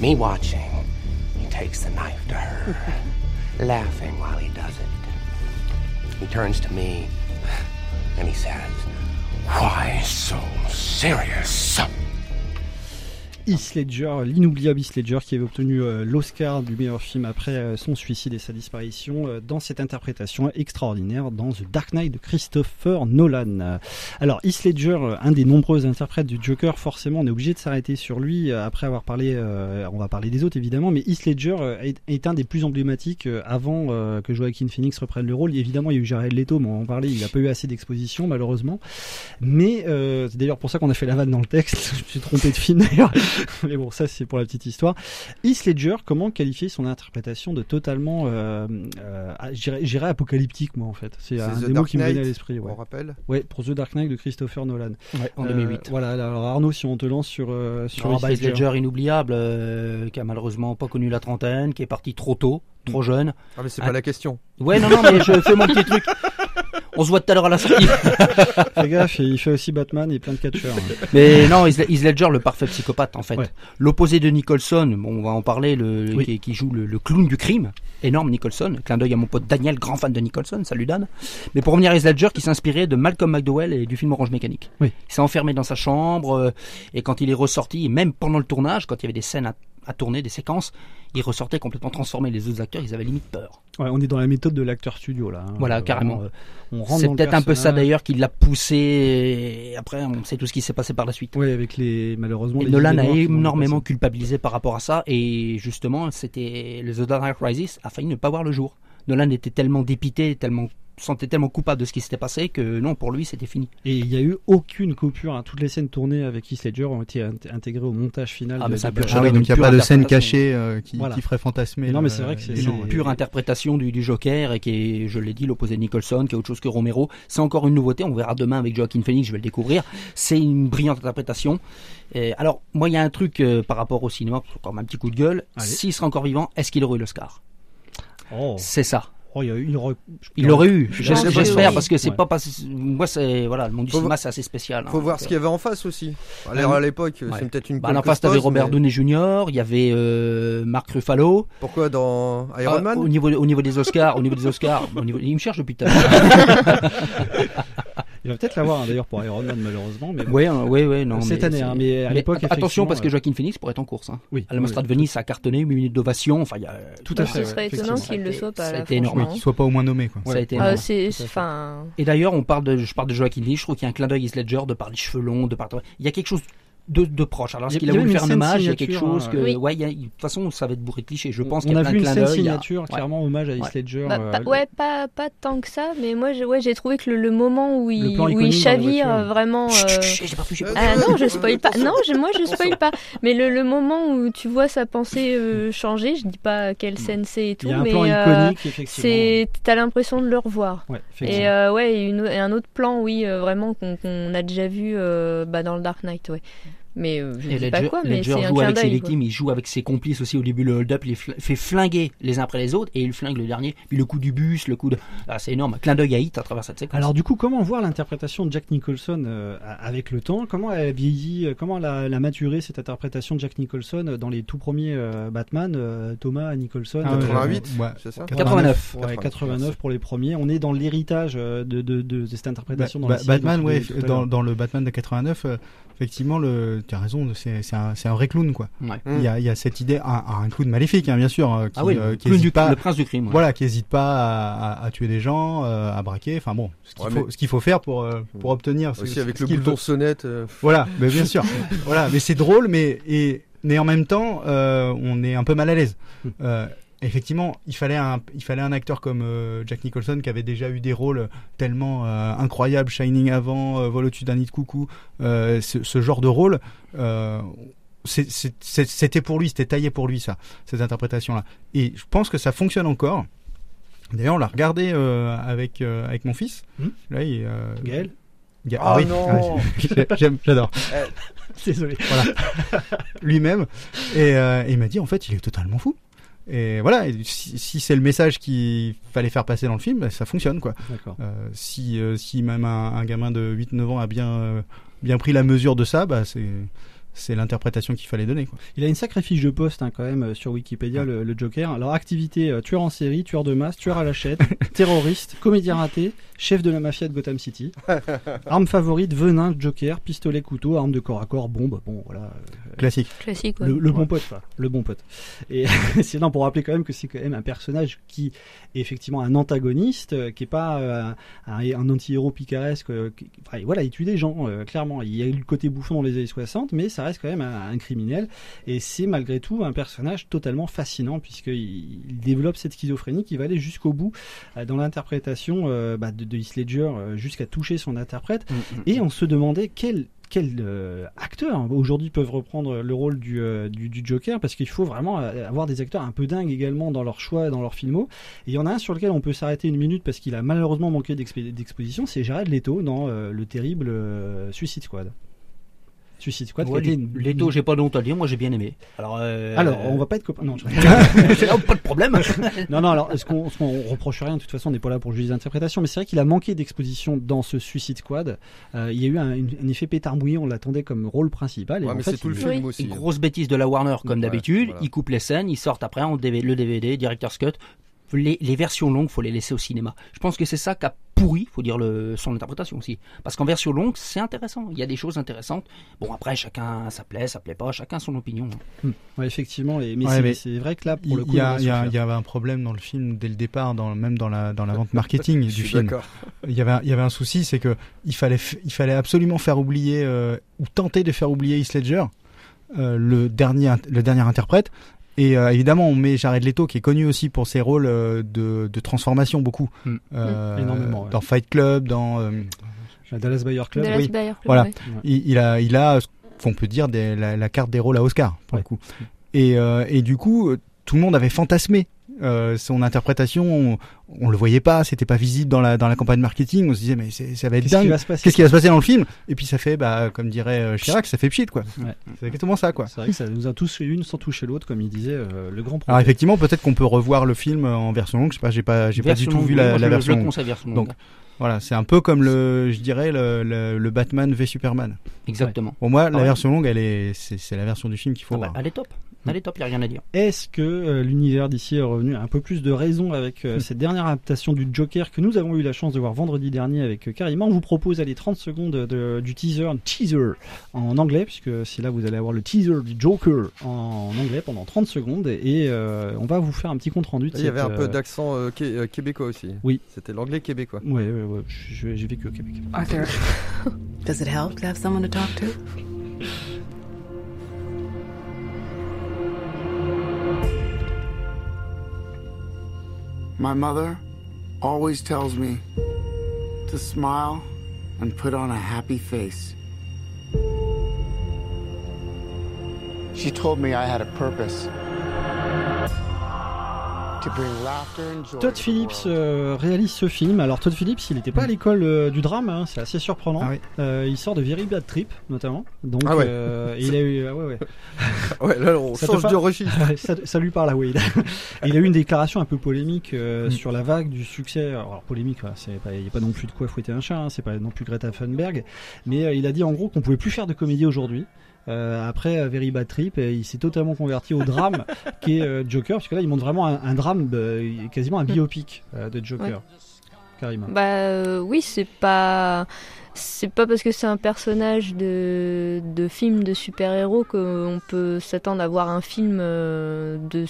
me watching, he takes the knife to her, laughing while he does it. He turns to me and he says, Why so serious? Heath Ledger, l'inoubliable Heath Ledger qui avait obtenu euh, l'Oscar du meilleur film après euh, son suicide et sa disparition euh, dans cette interprétation extraordinaire dans The Dark Knight de Christopher Nolan. Alors Heath Ledger, un des nombreux interprètes du Joker, forcément on est obligé de s'arrêter sur lui après avoir parlé, on va parler des autres évidemment, mais Heath Ledger est, un des plus emblématiques avant que Joaquin Phoenix reprenne le rôle. Évidemment il y a eu Jared Leto, mais on en parler, il n'a pas eu assez d'exposition malheureusement. Mais c'est d'ailleurs pour ça qu'on a fait la vanne dans le texte. Je me suis trompé de film d'ailleurs. mais bon, ça c'est pour la petite histoire. Heath Ledger, comment qualifier son interprétation de totalement, euh, euh, ah, j'irais apocalyptique moi en fait. C'est un The des mots qui me vient à Knight, l'esprit. Ouais. on rappelle Ouais, pour The Dark Knight de Christopher Nolan. Ouais, en Euh, 2008. Voilà, alors Arnaud, si on te lance sur euh, sur Heath bah, Heath Ledger. Ledger inoubliable, euh, qui a malheureusement pas connu la trentaine, qui est parti trop tôt, trop jeune. Ah, mais c'est Ah. pas la question. Ouais, non, non, mais je fais mon petit truc. On se voit tout à l'heure à la sortie. Fais gaffe, il fait aussi Batman et plein de catcheurs. Mais non, Heath Ledger, le parfait psychopathe, en fait. Ouais. L'opposé de Nicholson, bon, on va en parler, le, Oui. qui, qui joue le, le clown du crime. Énorme Nicholson. Clin d'œil à mon pote Daniel, grand fan de Nicholson. Salut Dan. Mais pour revenir à Heath Ledger, qui s'inspirait de Malcolm McDowell et du film Orange Mécanique. Oui. Il s'est enfermé dans sa chambre, euh, et quand il est ressorti, même pendant le tournage, quand il y avait des scènes à, à tourner, des séquences, il ressortait complètement transformé. Les autres acteurs, ils avaient limite peur. Ouais, on est dans la méthode de l'acteur studio là. hein. Voilà, Euh, carrément. euh, on C'est peut-être un peu ça d'ailleurs qui l'a poussé, et après, on sait tout ce qui s'est passé par la suite. Oui, avec les malheureusement. Et les Nolan a énormément culpabilisé par rapport à ça et justement c'était le The Dark Rises a failli ne pas voir le jour. Nolan était tellement dépité, tellement sentait tellement coupable de ce qui s'était passé que non pour lui c'était fini. Et il n'y a eu aucune coupure. hein. Toutes les scènes tournées avec Heath Ledger ont été int- intégrées au montage final. Ah, de- mais Batman. Ah oui, donc il n'y a pas de scène cachée euh, qui, Voilà. qui ferait fantasmer. Non, mais c'est vrai que c'est- une ouais. Pure interprétation du, du Joker et qui est, je l'ai dit, l'opposé de Nicholson, qui est autre chose que Romero. C'est encore une nouveauté, on verra demain avec Joaquin Phoenix, je vais le découvrir. C'est une brillante interprétation. Et alors, moi, il y a un truc euh, par rapport au cinéma, encore un petit coup de gueule. Allez. S'il serait encore vivant, est-ce qu'il aurait eu l'Oscar? Oh. C'est ça. Il y a eu- il aurait- Il l'aurait eu, j'espère, parce que c'est Ouais. pas parce moi c'est voilà, le monde du Faut cinéma voir- c'est assez spécial. Faut hein, voir donc, ce qu'il y avait en face aussi. Alors à l'époque, Ouais. c'est peut-être une Bah, en face, t'avais Robert mais Downey Jr., il y avait euh, Mark Ruffalo. Pourquoi dans Iron Ah, Man au niveau au niveau des Oscars, au niveau des Oscars, au niveau, il me cherche depuis tout à l'heure. Il va peut-être l'avoir hein, d'ailleurs pour Iron Man malheureusement. Mais bon. Ouais, hein, non. Cette mais année, hein, mais à l'époque, attention parce que euh, Joaquin Phoenix pourrait être en course. Hein. Oui, À la Mostra oui, de Venise, ça a cartonné, 8 minutes d'ovation. Enfin, il y a Tout à Bah, fait. ce serait ouais, étonnant qu'il le soit pas Ça a là. été énorme. Oui, qu'il soit pas au moins nommé. Quoi. Ça a été Ah, énorme. Et d'ailleurs, on parle de, je parle de Joaquin Phoenix, je trouve qu'il y a un clin d'œil Heath Ledger de par les cheveux longs, de par. Il y a quelque chose de, de proche. Alors, est-ce qu'il a voulu faire un hommage Il y a quelque chose hein. que. Oui. Ouais, il y a- de toute façon, ça va être bourré de clichés. Je pense on qu'il y a a plein vu de une clins d'œil. a- signature, clairement hommage à Heath Ouais. Ledger. bah, euh, pas- ouais, pas, pas tant que ça, mais moi, j'ai- ouais, j'ai trouvé que le, le moment où il, où il chavire euh, vraiment. Chut, euh, chut, chut, j'ai pas touché. Ah non, je spoil pas. Non, moi je spoil pas. Mais le, le moment où tu vois sa pensée euh, changer, je dis pas quelle scène c'est et tout, mais plan euh, iconique, effectivement. c'est t'as l'impression de le revoir. Et euh, ouais, et, un autre plan, oui, euh, vraiment qu'on a déjà vu euh, bah, dans le Dark Knight, ouais. Mais euh, je Et dis pas quoi, mais c'est un joue avec ses victimes, il joue avec ses complices aussi au début le hold-up, il les fl- fait flinguer les uns après les autres et il flingue le dernier. Puis le coup du bus, le coup de. Ah, c'est énorme. Clin d'œil à Hit à travers cette séquence. Alors du coup, comment voir l'interprétation de Jack Nicholson euh, avec le temps? Comment elle a vieilli euh, Comment elle a, elle a maturé cette interprétation de Jack Nicholson euh, dans les tout premiers euh, Batman euh, Thomas Nicholson Ah ouais, 88, ouais. c'est ça? 89. Ouais, 89 pour les premiers. On est dans l'héritage de, de, de, de cette interprétation Ba- dans Ba- la série Batman, ouais, dans, le Batman de 89, euh, effectivement, le, tu as raison, c'est un, un vrai clown, quoi. Ouais. Il y a, il y a cette idée, un, un clown maléfique, hein, bien sûr, euh, qui, Ah oui, euh, le, qui clown hésite du- pas, le prince du crime. ouais. voilà, qui hésite pas à, à- à tuer des gens, euh, à braquer, enfin bon, ce qu'il Ouais, faut, mais- qu'il faut faire pour euh, pour obtenir. ce- Aussi avec ce le bouton veut. sonnette. euh, Voilà, mais bien sûr. voilà, mais c'est drôle, mais et mais en même temps, euh, on est un peu mal à l'aise. Euh, effectivement, il fallait un il fallait un acteur comme euh, Jack Nicholson qui avait déjà eu des rôles tellement euh, incroyables, Shining avant, euh, Vol au-dessus d'un nid de coucou, euh, ce, ce genre de rôle. Euh, c'était pour lui, c'était taillé pour lui ça, cette interprétation-là. Et je pense que ça fonctionne encore. D'ailleurs, on l'a regardé euh, avec euh, avec mon fils. Hmm. Là, il, euh, Gaël Ga- Ah oui. non. J'aime- j'adore. Désolé. Voilà. Lui-même. Et, euh, et il m'a dit, en fait, il est totalement fou. Et voilà, et si, si c'est le message qu'il fallait faire passer dans le film, ça fonctionne, quoi. D'accord. Euh, si, euh, si même un, un gamin de 8-9 ans a bien, euh, bien pris la mesure de ça, bah, c'est, c'est l'interprétation qu'il fallait donner, quoi. Il a une sacrée fiche de poste hein, quand même euh, sur Wikipédia, le, le Joker. Alors activité euh, tueur en série, tueur de masse, tueur à la chaîne, terroriste, comédien raté, chef de la mafia de Gotham City. Arme favorite, venin, Joker, pistolet, couteau, arme de corps à corps, bombe. Bon voilà. euh, Classique. Classique, ouais. Le, le bon pote. Le bon pote. Et c'est non pour rappeler quand même que c'est quand même un personnage qui est effectivement un antagoniste, euh, qui est pas euh, un, un anti-héros picaresque. euh, qui- enfin, voilà, il tue des gens, euh, clairement. Il y a eu le côté bouffon dans les années 60, mais ça reste quand même un, un criminel. Et c'est malgré tout un personnage totalement fascinant, puisqu'il il développe cette schizophrénie qui va aller jusqu'au bout euh, dans l'interprétation euh, bah, de, de Heath Ledger, euh, jusqu'à toucher son interprète. Et on se demandait quel quels euh, acteurs aujourd'hui peuvent reprendre le rôle du, euh, du, du Joker parce qu'il faut vraiment avoir des acteurs un peu dingues également dans leur choix, dans leur filmo. Et il y en a un sur lequel on peut s'arrêter une minute parce qu'il a malheureusement manqué d'exp- d'exposition, c'est Jared Leto dans euh, le terrible Suicide Squad. Suicide Squad. Ouais, Leto, j'ai pas de honte à dire, moi j'ai bien aimé. Alors, euh, Alors, on va pas être copains. Non, je- Oh, pas de problème. non, non, alors, ce qu'on, qu'on reproche rien, de toute façon, on n'est pas là pour juger les interprétations, mais c'est vrai qu'il a manqué d'exposition dans ce Suicide Squad. Euh, il y a eu un, une- un effet pétard mouillé, on l'attendait comme rôle principal. Et Ouais, en mais fait, c'est tout le il- film aussi. Une grosse bêtise de la Warner, comme Ouais, d'habitude. voilà. Ils coupent les scènes, ils sortent après le DVD, Director's Cut. Les, les versions longues, faut les laisser au cinéma. Je pense que c'est ça qui a pourri, faut dire le, son interprétation aussi. Parce qu'en version longue, c'est intéressant. Il y a des choses intéressantes. Bon, après, chacun, ça plaît, ça plaît pas, chacun son opinion. Hmm. Ouais, effectivement, et, mais, Ouais, c'est, vrai que là, Il pour le coup, il y, a- a- avait un problème dans le film dès le départ, dans, même dans la, dans la vente marketing du film. Il y avait, un- il y avait un souci, c'est que il fallait, il fallait absolument faire oublier euh, ou tenter de faire oublier Heath Ledger, euh, le dernier, le dernier interprète. Et euh, évidemment, on met Jared Leto, qui est connu aussi pour ses rôles euh, de, de transformation beaucoup, Mm. Euh, Énormément, ouais. dans Fight Club, dans euh, La Dallas Buyer Club. Dallas oui. Buyer Club, voilà. ouais. il, il a, il a ce qu'on peut dire des- la, la carte des rôles à Oscar pour Ouais. le coup. Et, euh, et du coup, tout le monde avait fantasmé euh, son interprétation. On, on le voyait pas, c'était pas visible dans la dans la campagne marketing. On se disait mais ça va être Qu'est-ce dingue. Qu'est-ce qui va se passer dans le film Et puis ça fait, bah, comme dirait euh, Chirac, ça fait pchit quoi. Ouais. C'est exactement ça quoi. C'est vrai que ça nous a tous fait une sans toucher l'autre, comme il disait, euh, le grand Alors problème. effectivement, peut-être qu'on peut revoir le film en version longue. Je sais pas, j'ai pas, j'ai pas du tout vu la, le- version le longue. conseille version. Donc voilà, c'est un peu comme le, je dirais le, le, le Batman v Superman. Exactement. Pour moi, la Ouais. version longue, elle est, c'est la version du film qu'il faut Ah bah, voir. elle est top. Elle est top, il n'y a rien à dire. Est-ce que euh, l'univers d'ici est revenu à un peu plus de raison avec euh, cette dernière adaptation du Joker que nous avons eu la chance de voir vendredi dernier avec euh, Karima On vous propose aller 30 secondes de- du teaser, un teaser en anglais, puisque c'est là que vous allez avoir le teaser du Joker en anglais pendant 30 secondes et euh, on va vous faire un petit compte rendu. de Il y avait un peu d'accent euh, qué- euh, québécois aussi. Oui. C'était l'anglais québécois. Ouais, ouais, ouais, je- j'ai vécu au Québec. Arthur, does it help to have someone to talk to? My mother always tells me to smile and put on a happy face. She told me I had a purpose. Todd Phillips euh, réalise ce film. Alors Todd Phillips, il n'était pas à l'école euh, du drame, hein, c'est assez surprenant. Ah oui. Euh, il sort de Very Bad Trip notamment. Donc Ah ouais. il a eu, ah ouais, ouais. Ouais, là on Ça change de registre. ça, ça lui parle à Wade. Et il a eu une déclaration un peu polémique Mm. sur la vague du succès. Alors polémique, il n'y a pas non plus de quoi fouetter un chat, hein, c'est pas non plus Greta Thunberg. Mais il a dit en gros qu'on pouvait plus faire de comédie aujourd'hui. Euh, après euh, Very Bad Trip, et il s'est totalement converti au drame qui est euh, Joker, parce que là il montre vraiment un, un drame, euh, quasiment un biopic euh, de Joker. Ouais. Carrément. Bah euh, oui, c'est pas c'est pas parce que c'est un personnage de, de film de super-héros qu'on peut s'attendre à voir un film euh, de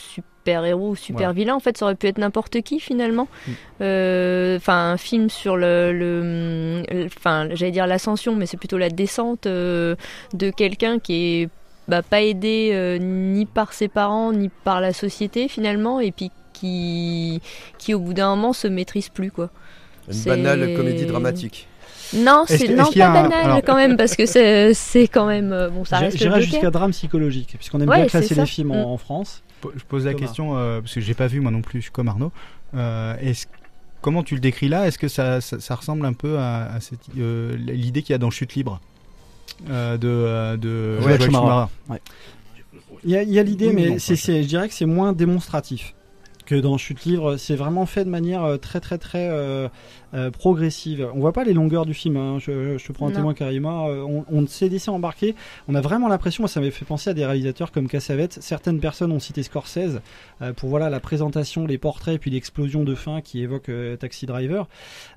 super-héros ou super-vilain. En fait, ça aurait pu être n'importe qui finalement. Mm. Euh, Enfin, un film sur le, enfin, j'allais dire l'ascension, mais c'est plutôt la descente euh, de quelqu'un qui est bah, pas aidé euh, ni par ses parents ni par la société finalement, et puis qui, qui au bout d'un moment se maîtrise plus quoi. Une C'est- banale comédie dramatique. Non, c'est non pas un- banal alors- quand même parce que c'est c'est quand même bon ça J'irais- reste jusqu'à drame psychologique, puisqu'on aime Ouais, bien c'est classer les films en, Mm. en France. Je pose la Thomas. question euh, parce que j'ai pas vu moi non plus. Je suis comme Arnaud. Euh, est-ce comment tu le décris là? Est-ce que ça, ça, ça ressemble un peu à, à cette, euh, l'idée qu'il y a dans Chute libre? Euh, de, euh, de Schumacher. Ouais. Il y a, il y a l'idée, Oui, mais non, c'est, je dirais que c'est moins démonstratif que dans Chute Livre. C'est vraiment fait de manière très très très euh, progressive. On voit pas les longueurs du film. hein. Je, je te prends un Non. témoin Karima. Euh, On, on s'est laissé embarquer. On a vraiment l'impression, ça m'avait fait penser à des réalisateurs comme Cassavetes. Certaines personnes ont cité Scorsese euh, pour voilà la présentation, les portraits, puis l'explosion de fin qui évoque euh, Taxi Driver.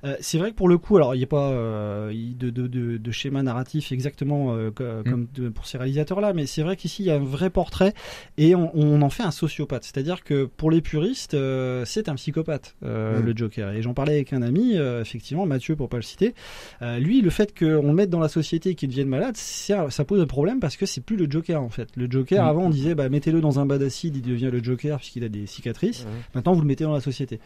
Euh, c'est vrai que pour le coup, alors il n'y a pas euh, de, de, de, de schéma narratif exactement euh, Mm. comme de- pour ces réalisateurs-là, mais c'est vrai qu'ici il y a un vrai portrait et on, on en fait un sociopathe. C'est-à-dire que pour les puristes, euh, c'est un psychopathe, euh, Mm. le Joker. Et j'en parlais avec un ami, euh, effectivement, Mathieu, pour pas le citer. Euh, lui, le fait qu'on le mette dans la société et qu'il devienne malade, ça pose un problème parce que c'est plus le Joker en fait. Le Joker, Mm. avant, on disait, bah, mettez-le dans un bas d'acide, il devient le Joker puisqu'il a des cicatrices. Ouais. Maintenant, vous le mettez dans la société.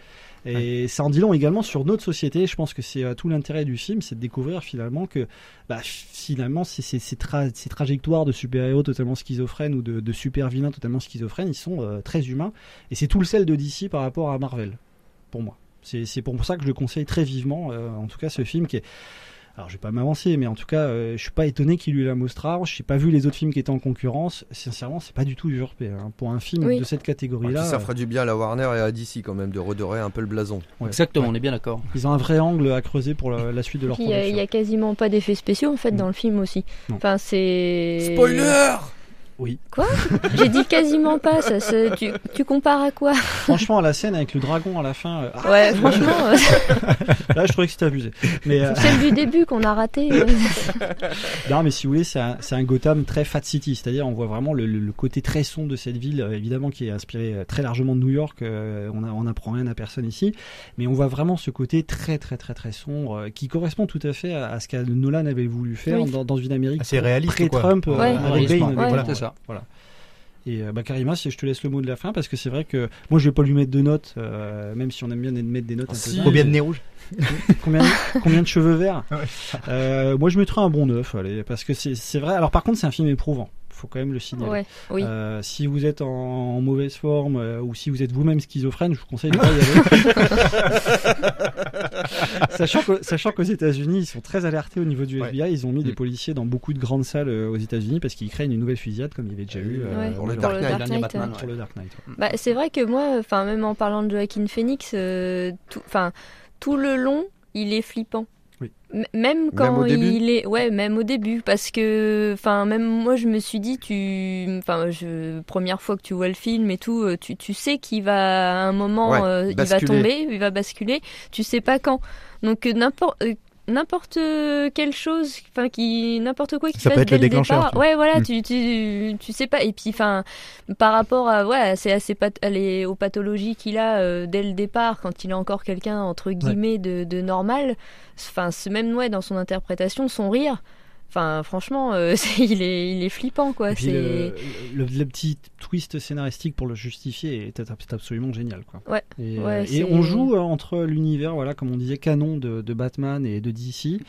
Et ça en dit long également sur notre société. Je pense que c'est euh, tout l'intérêt du film, c'est de découvrir finalement que bah, finalement ces, ces, ces, tra- ces trajectoires de super-héros totalement schizophrènes ou de, de super-vilains totalement schizophrènes, ils sont euh, très humains. Et c'est tout le sel de DC par rapport à Marvel, pour moi. C'est c'est pour ça que je le conseille très vivement, euh, en tout cas ce film qui est... Alors je vais pas m'avancer, mais en tout cas, euh, je suis pas étonné qu'il ait eu la Mostrar. Je n'ai pas vu les autres films qui étaient en concurrence. Sincèrement, c'est pas du tout usurpé. hein. Pour un film Oui. de cette Et catégorie-là, ça euh, ferait du bien à la Warner et à DC quand même de redorer un peu le blason. ouais. Exactement, on est bien d'accord. Ils ont un vrai angle à creuser pour la, la suite de leur il y, a- il production. y a quasiment pas d'effets spéciaux en fait dans le film aussi. Non. Enfin c'est. Spoiler Oui. Quoi? J'ai dit quasiment pas. Ça, ça- tu, tu compares à quoi? Franchement, la scène avec le dragon à la fin, euh, ah, Ouais, franchement, euh, là, je trouvais que c'était abusé. Mais euh, celle du début qu'on a raté. euh, non, mais si vous voulez, c'est un, c'est un Gotham très Fat City, c'est-à-dire on voit vraiment le, le- le côté très sombre de cette ville, euh, évidemment qui est inspiré très largement de New York. on n'apprend rien à personne ici, mais on voit vraiment ce côté très très très très sombre qui correspond tout à fait à, à ce que Nolan avait voulu faire Oui. dans, dans une Amérique Assez réaliste, quoi. pré-Trump, euh, Ouais. avec Bane, ouais, voilà. c'est ça. Voilà. Et euh, bah, Karima, si je te laisse le mot de la fin, parce que c'est vrai que moi je vais pas lui mettre de notes, euh, même si on aime bien mettre des notes un peu. Si. dingues. Combien de nez rouge combien, combien de cheveux verts Ouais. Euh, Moi je mettrais un bon 9, allez, parce que c'est c'est vrai. Alors par contre, c'est un film éprouvant. Faut quand même le signaler. Ouais, oui. Euh, si vous êtes en, en mauvaise forme euh, ou si vous êtes vous-même schizophrène, je vous conseille de pas y aller. sachant que- sachant qu'aux États-Unis, ils sont très alertés au niveau du Ouais. FBI. Ils ont mis des Mm. policiers dans beaucoup de grandes salles euh, aux États-Unis parce qu'ils craignent une nouvelle fusillade comme il y avait déjà eu Ouais, pour le Dark le Knight, Dark dernier Knight, Batman, ouais. pour le Dark Knight. ouais. Bah, c'est vrai que moi, enfin même en parlant de Joaquin Phoenix, euh, tout le long, il est flippant. Même quand au début il est, ouais, même au début, parce que, enfin, même moi, je me suis dit, tu, enfin, je, première fois que tu vois le film et tout, euh, tu, tu sais qu'il va à un moment, Ouais, euh, il va tomber, il va basculer, tu sais pas quand. Donc euh, n'importe, n'importe quelle chose, enfin, qui, n'importe quoi qui Ça peut fasse être dès le déclencheur, départ. Ouais, voilà, Mm. tu, tu, tu sais pas. Et puis, enfin, par rapport à, ouais, c'est assez les- aux pathologies qu'il a euh, dès le départ, quand il est encore quelqu'un entre guillemets de, de normal. Enfin, c'est même ouais dans son interprétation, son rire. Enfin, franchement, euh, il est, il est flippant quoi. C'est le, le, le petit twist scénaristique pour le justifier est, est absolument génial. Quoi. Ouais. Et, Ouais, euh, et on joue euh, entre l'univers, voilà, comme on disait, canon de, de Batman et de DC.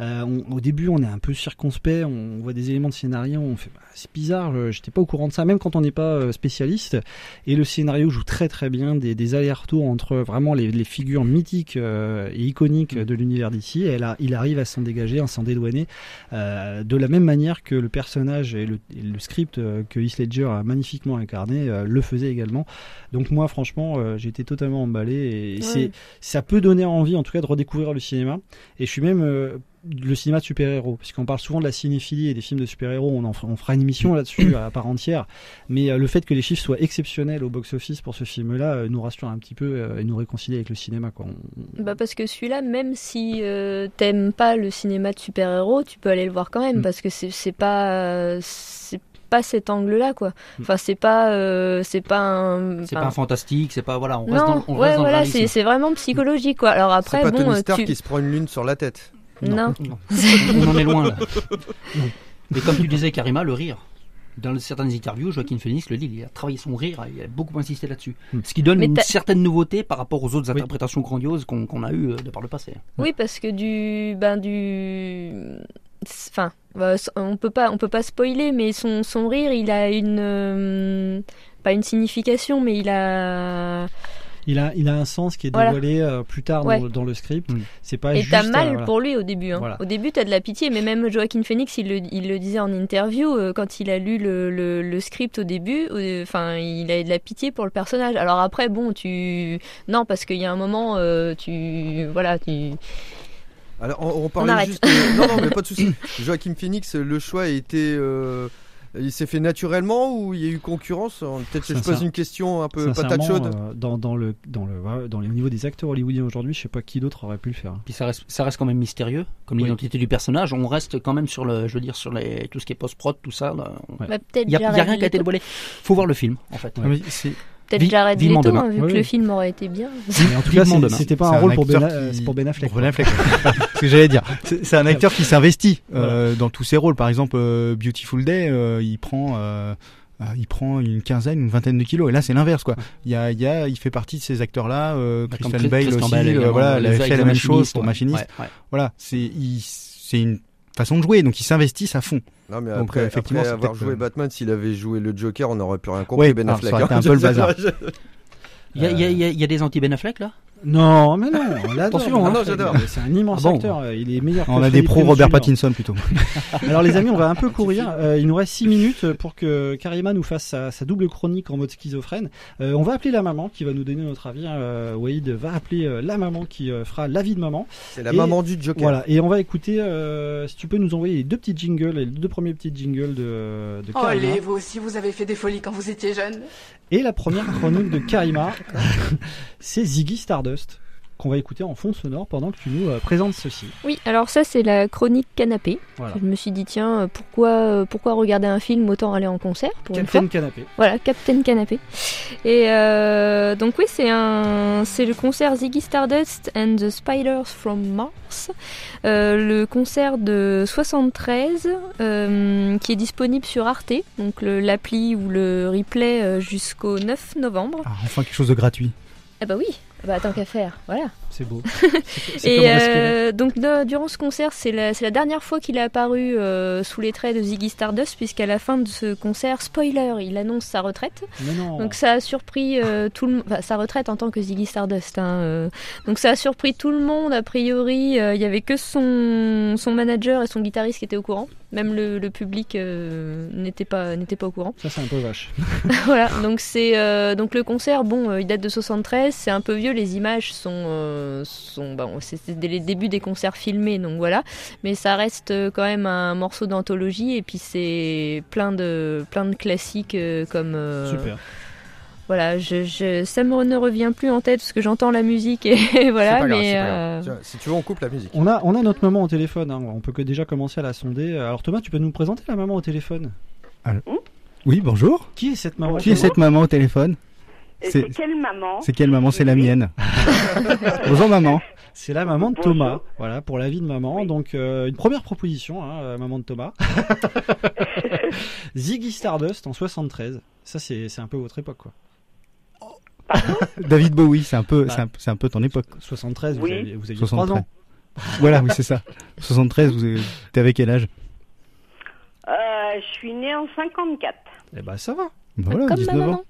Euh, on- au début, on est un peu circonspect, on voit des éléments de scénario, on fait bah, c'est bizarre, j'étais pas au courant de ça, même quand on n'est pas euh, spécialiste. Et le scénario joue très très bien des, des allers-retours entre vraiment les, les figures mythiques euh, et iconiques de l'univers d'ici. Et là, il arrive à s'en dégager, à s'en dédouaner, euh, de la même manière que le personnage et le, et le script euh, que Heath Ledger a magnifiquement incarné euh, le faisait également. Donc moi, franchement, euh, j'ai été totalement emballé et Ouais. c'est ça peut donner envie, en tout cas, de redécouvrir le cinéma. Et je suis même euh, le cinéma de super-héros, puisqu'on parle souvent de la cinéphilie et des films de super-héros, on, en fera- on fera une émission là-dessus à part entière. Mais euh, le fait que les chiffres soient exceptionnels au box-office pour ce film-là euh, nous rassure un petit peu euh, et nous réconcilie avec le cinéma. Quoi. On- Bah parce que celui-là, même si euh, t'aimes pas le cinéma de super-héros, tu peux aller le voir quand même Mm. parce que c'est pas euh, c'est pas cet angle-là quoi. Mm. Enfin c'est pas euh, c'est pas un C'est pas un fantastique, c'est pas voilà, on reste non dans, on ouais reste dans voilà c'est c'est vraiment psychologique quoi. Alors après C'est pas bon Tony euh, Stark tu qui se prend une lune sur la tête. Non, Non. on en est loin là. Mais comme tu disais, Karima, le rire. Dans certaines interviews, Joaquin Phoenix le dit, il a travaillé son rire, il a beaucoup insisté là-dessus. Hmm. Ce qui donne une certaine nouveauté par rapport aux autres interprétations grandioses qu'on qu'on a eues euh, de par le passé. Oui, parce que du ben du enfin bah, on peut pas on peut pas spoiler mais son son rire, il a une euh, pas une signification mais il a Il a, il a un sens qui est Voilà. dévoilé euh, plus tard dans, Ouais. le- dans le script. Mm. C'est pas et juste. t'as euh, mal voilà. pour lui au début. hein. Voilà. Au début, t'as de la pitié, mais même Joaquin Phoenix, il le, il le disait en interview euh, quand il a lu le, le, le script au début. euh, Enfin, il a de la pitié pour le personnage. Alors après, bon, tu non, parce qu'il y a un moment, euh, tu voilà, tu Alors, on, on parlait juste. euh, non, non, mais pas de souci. Joachim Phoenix, le choix a été. euh, il s'est fait naturellement ou il y a eu concurrence? Peut-être que je pose une question un peu patate chaude. euh, dans, dans le, dans le, dans les, au niveau des acteurs hollywoodiens aujourd'hui, je sais pas qui d'autre aurait pu le faire. Puis ça reste, ça reste quand même mystérieux, comme Oui. l'identité du personnage. On reste quand même sur le, je veux dire, sur les, tout ce qui est post-prod, tout ça. là. Bah, Il y a, il y a rien qui a été Leto. dévoilé. Faut voir le film, en fait. Ah, mais Peut-être Vi- Jared Leto, demain. vu Oui, que le film aurait été bien. Mais en tout cas, c'était pas un rôle pour Ben, qui- euh, c'est pour Ben Affleck. pour Ben Affleck, ouais. ce que j'allais dire. C'est un acteur qui s'investit euh, dans tous ses rôles. Par exemple, euh, Beautiful Day, euh, il prend, il prend une quinzaine, une vingtaine de kilos. Et là, c'est l'inverse, quoi. Il y a, il y a, il fait partie de ces acteurs-là. Euh, Bah, comme Christian Chris- Bale Christian aussi. Bale euh, voilà, il avait fait la même chose pour. Machiniste. Ouais, ouais. Voilà, c'est, il- c'est une façon de jouer. Donc, ils s'investissent à fond. Non, mais Donc, après, euh, effectivement, après avoir joué euh, Batman, s'il avait joué le Joker, on n'aurait plus rien compris, Ouais, Ben alors, Affleck. ça aurait été hein. un peu le bazar. Il y il y a des anti-Ben Affleck là? Non, mais non, on l'adore. Attention, hein. Affleck. j'adore. C'est un immense Ah bon acteur. euh, Il est meilleur. que On a des pros Robert. Pattinson plutôt. Alors les amis, on va un peu courir. Euh, il nous reste 6 minutes pour que Karima nous fasse sa, sa double chronique en mode schizophrène. Euh, on va appeler la maman qui va nous donner notre avis. Euh, Wade va appeler euh, la maman qui euh, fera l'avis de maman. C'est la Et- maman du Joker. Voilà, et on va écouter, euh, si tu peux nous envoyer les deux petits jingles, les deux premiers petits jingles de, de Karima. Olé, vous aussi, vous avez fait des folies quand vous étiez jeune. Et la première chronique de Karima, c'est Ziggy Stardust, qu'on va écouter en fond sonore pendant que tu nous euh, présentes ceci. Oui, alors ça c'est la chronique canapé. Voilà. Je me suis dit tiens euh, pourquoi euh, pourquoi regarder un film autant aller en concert pour une fois. Captain Canapé. Voilà, Captain Canapé. Et euh, donc oui, c'est un, c'est le concert Ziggy Stardust and the Spiders from Mars, Euh, le concert de 73 euh, qui est disponible sur Arte, donc l'appli ou le replay jusqu'au 9 novembre. Ah, enfin, quelque chose de gratuit. Ah bah oui, bah tant qu'à faire, voilà. C'est beau. Et euh, donc de- durant ce concert, c'est la, dernière fois qu'il est apparu euh, sous les traits de Ziggy Stardust, puisqu'à la fin de ce concert, spoiler, il annonce sa retraite. Mais non. Donc ça a surpris euh, tout le monde, enfin, sa retraite en tant que Ziggy Stardust. hein. Donc ça a surpris tout le monde, a priori, il y avait que son, son manager et son guitariste qui étaient au courant. Même le, le public n'était pas, n'était pas au courant. Ça c'est un peu vache. voilà, donc c'est donc le concert, bon, il date de 73, c'est un peu vieux, les images sont sont bon, c'est c'est dès les débuts des concerts filmés, donc voilà, mais ça reste euh, quand même un morceau d'anthologie et puis c'est plein de plein de classiques euh, comme euh, Super. voilà, je, je, ça me ne revient plus en tête parce que j'entends la musique et, voilà, C'est pas grave, mais pas euh, grave. Si tu veux, on coupe la musique. On a, on a notre maman au téléphone, hein. on peut que déjà commencer à la sonder. Alors Thomas, tu peux nous présenter la maman au téléphone? Oui, bonjour. Qui est cette maman Qui est cette maman au téléphone? Et C'est- quelle maman C'est quelle maman C'est la mienne. Bonjour maman. C'est la maman de Bonjour. Thomas, voilà, pour la vie de maman. Donc euh, une première proposition, hein, euh, maman de Thomas. Ziggy Stardust en 73. Ça c'est c'est un peu votre époque quoi. David Bowie, c'est un peu, Bah. c'est un, un peu ton époque. 73, Oui. vous aviez, vous aviez 3 ans. Voilà, oui, c'est ça. 73, vous avez- t'es avec quel âge? Euh, Je suis née en 54. Eh ben ça va. Bah voilà, comme ma 19 maman. ans.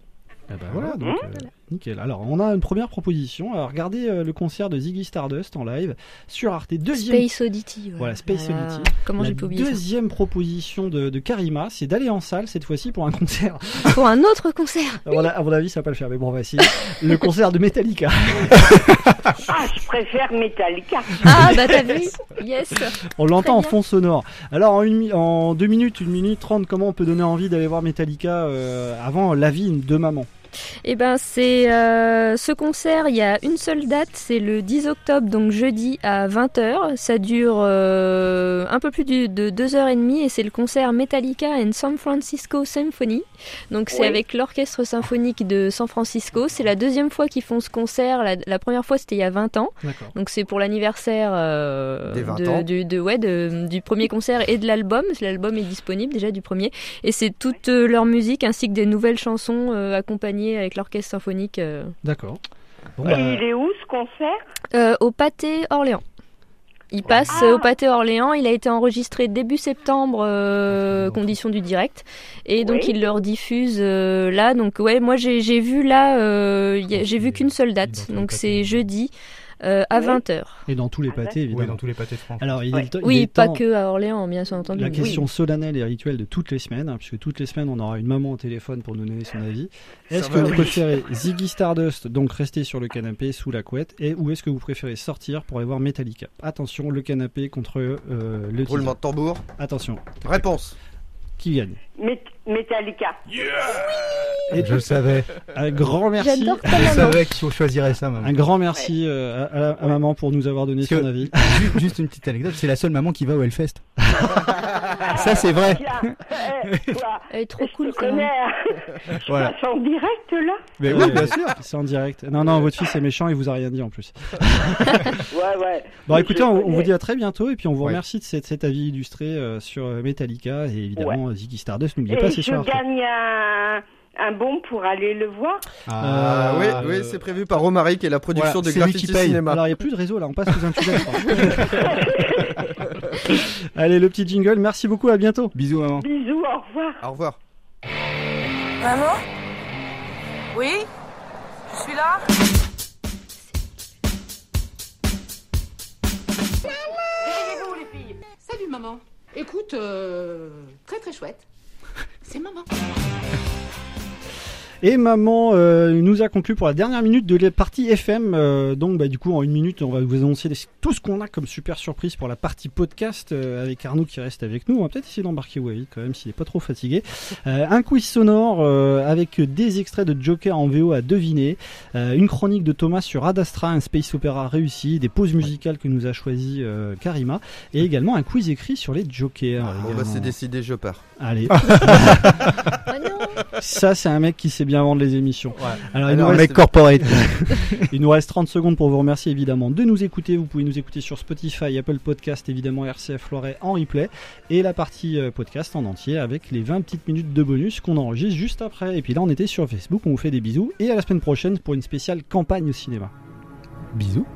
Eh ben voilà, donc euh, nickel. Alors on a une première proposition. Alors, regardez euh, le concert de Ziggy Stardust en live sur Arte. Deuxième. Space Oddity. Voilà, Space. Oddity. Comment La j'ai pu oublier ça deuxième proposition de, de Karima, c'est d'aller en salle cette fois-ci pour un concert. Pour un autre concert. À mon, à mon avis, ça va pas le faire, mais bon, on va essayer. le concert de Metallica. Ah, je préfère Metallica. Ah bah t'as vu Yes. On l'entend en fond sonore. Alors en, une, mi- en deux minutes, une minute trente, comment on peut donner envie d'aller voir Metallica euh, avant l'avis de maman? Eh ben c'est euh, ce concert, il y a une seule date, c'est le 10 octobre, donc jeudi à 20h. Ça dure euh, un peu plus du- de 2h30 et c'est le concert Metallica and San Francisco Symphony. Donc c'est Oui. avec l'orchestre symphonique de San Francisco. C'est la deuxième fois qu'ils font ce concert. La, la première fois c'était il y a 20 ans. Donc c'est pour l'anniversaire euh, Des 20 de- ans. du, de- ouais, de- du premier concert et de l'album. L'album est disponible déjà du premier. Et c'est toute euh, leur musique ainsi que des nouvelles chansons euh, avec l'orchestre symphonique euh, D'accord. Bon, Et bah, il est où ce concert? Euh, au Pâté Orléans. Il passe Ah. euh, au Pâté Orléans. Il a été enregistré début septembre, euh, condition du direct, et donc Oui. il le rediffuse euh, là. Donc ouais, moi j'ai vu là, euh, j'ai vu qu'une seule date. Donc c'est jeudi euh, à Oui. 20h. et dans tous les Ah, pâtés, Oui, évidemment. dans tous les pâtés de France. Alors, il Ouais. est, il Oui, est pas temps- que à Orléans, bien entendu. La Oui. question solennelle et rituelle de toutes les semaines, hein, puisque toutes les semaines on aura une maman au téléphone pour nous donner son avis. Est-ce que vous oui. préférez Ziggy Stardust, donc rester sur le canapé sous la couette, et ou est-ce que vous préférez sortir pour aller voir Metallica? Attention, le canapé contre euh, le Roulement de tambour. Attention, Réponse. qui gagne? Met- Metallica. Et Je le savais. un grand merci. J'adore ta Je maman. savais qu'on choisirait ça, maman. Un grand merci euh, à, à- à maman pour nous avoir donné Parce son avis. Ju- Juste une petite anecdote, c'est la seule maman qui va au Hellfest. Ça, c'est vrai. Tiens, eh, toi, Elle est trop je cool, te quand même. hein. Je Voilà. passe en direct là Mais oui, bien sûr. C'est en direct. Non, non, votre fils est méchant, il vous a rien dit en plus. Ouais, ouais. Bon, écoutez, on, on connais. vous dit à très bientôt et puis on vous Ouais. remercie de cet, cet avis illustré euh, sur euh, Metallica et évidemment Ziggy Stardust. N'oubliez Et pas, c'est je gagne un, un bon pour aller le voir. Ah, oui, Euh, oui, c'est prévu par Romaric et la production Voilà, de Graffiti. Cinéma. Alors, il n'y a plus de réseau là, on passe sous un tunnel. Allez, le petit jingle, merci beaucoup, à bientôt. Bisous, maman. Bisous, au revoir. Au revoir. Maman? Oui? Je suis là? Filles. Salut, maman. Écoute, euh, très très chouette. C'est maman. Et maman euh, nous a conclu pour la dernière minute de la partie FM. euh, donc, bah, du coup, en une minute, on va vous annoncer les- tout ce qu'on a comme super surprise pour la partie podcast euh, avec Arnaud qui reste avec nous. On va peut-être essayer d'embarquer Wally quand même s'il est pas trop fatigué. Euh, un quiz sonore euh, avec des extraits de Joker en VO à deviner. Euh, une chronique de Thomas sur Ad Astra, un space opéra réussi. Des pauses musicales que nous a choisi euh, Karima. Et également un quiz écrit sur les Jokers. Bon, bah, c'est décidé, je pars. Allez. Oh non Ça, c'est un mec qui sait bien vendre les émissions. Alors, il, nous reste, corporate. il nous reste 30 secondes pour vous remercier évidemment de nous écouter. Vous pouvez nous écouter sur Spotify, Apple Podcast, évidemment RCF Loiret en replay et la partie euh, podcast en entier avec les 20 petites minutes de bonus qu'on enregistre juste après. Et puis là, on était sur Facebook, on vous fait des bisous et à la semaine prochaine pour une spéciale campagne au cinéma. Bisous.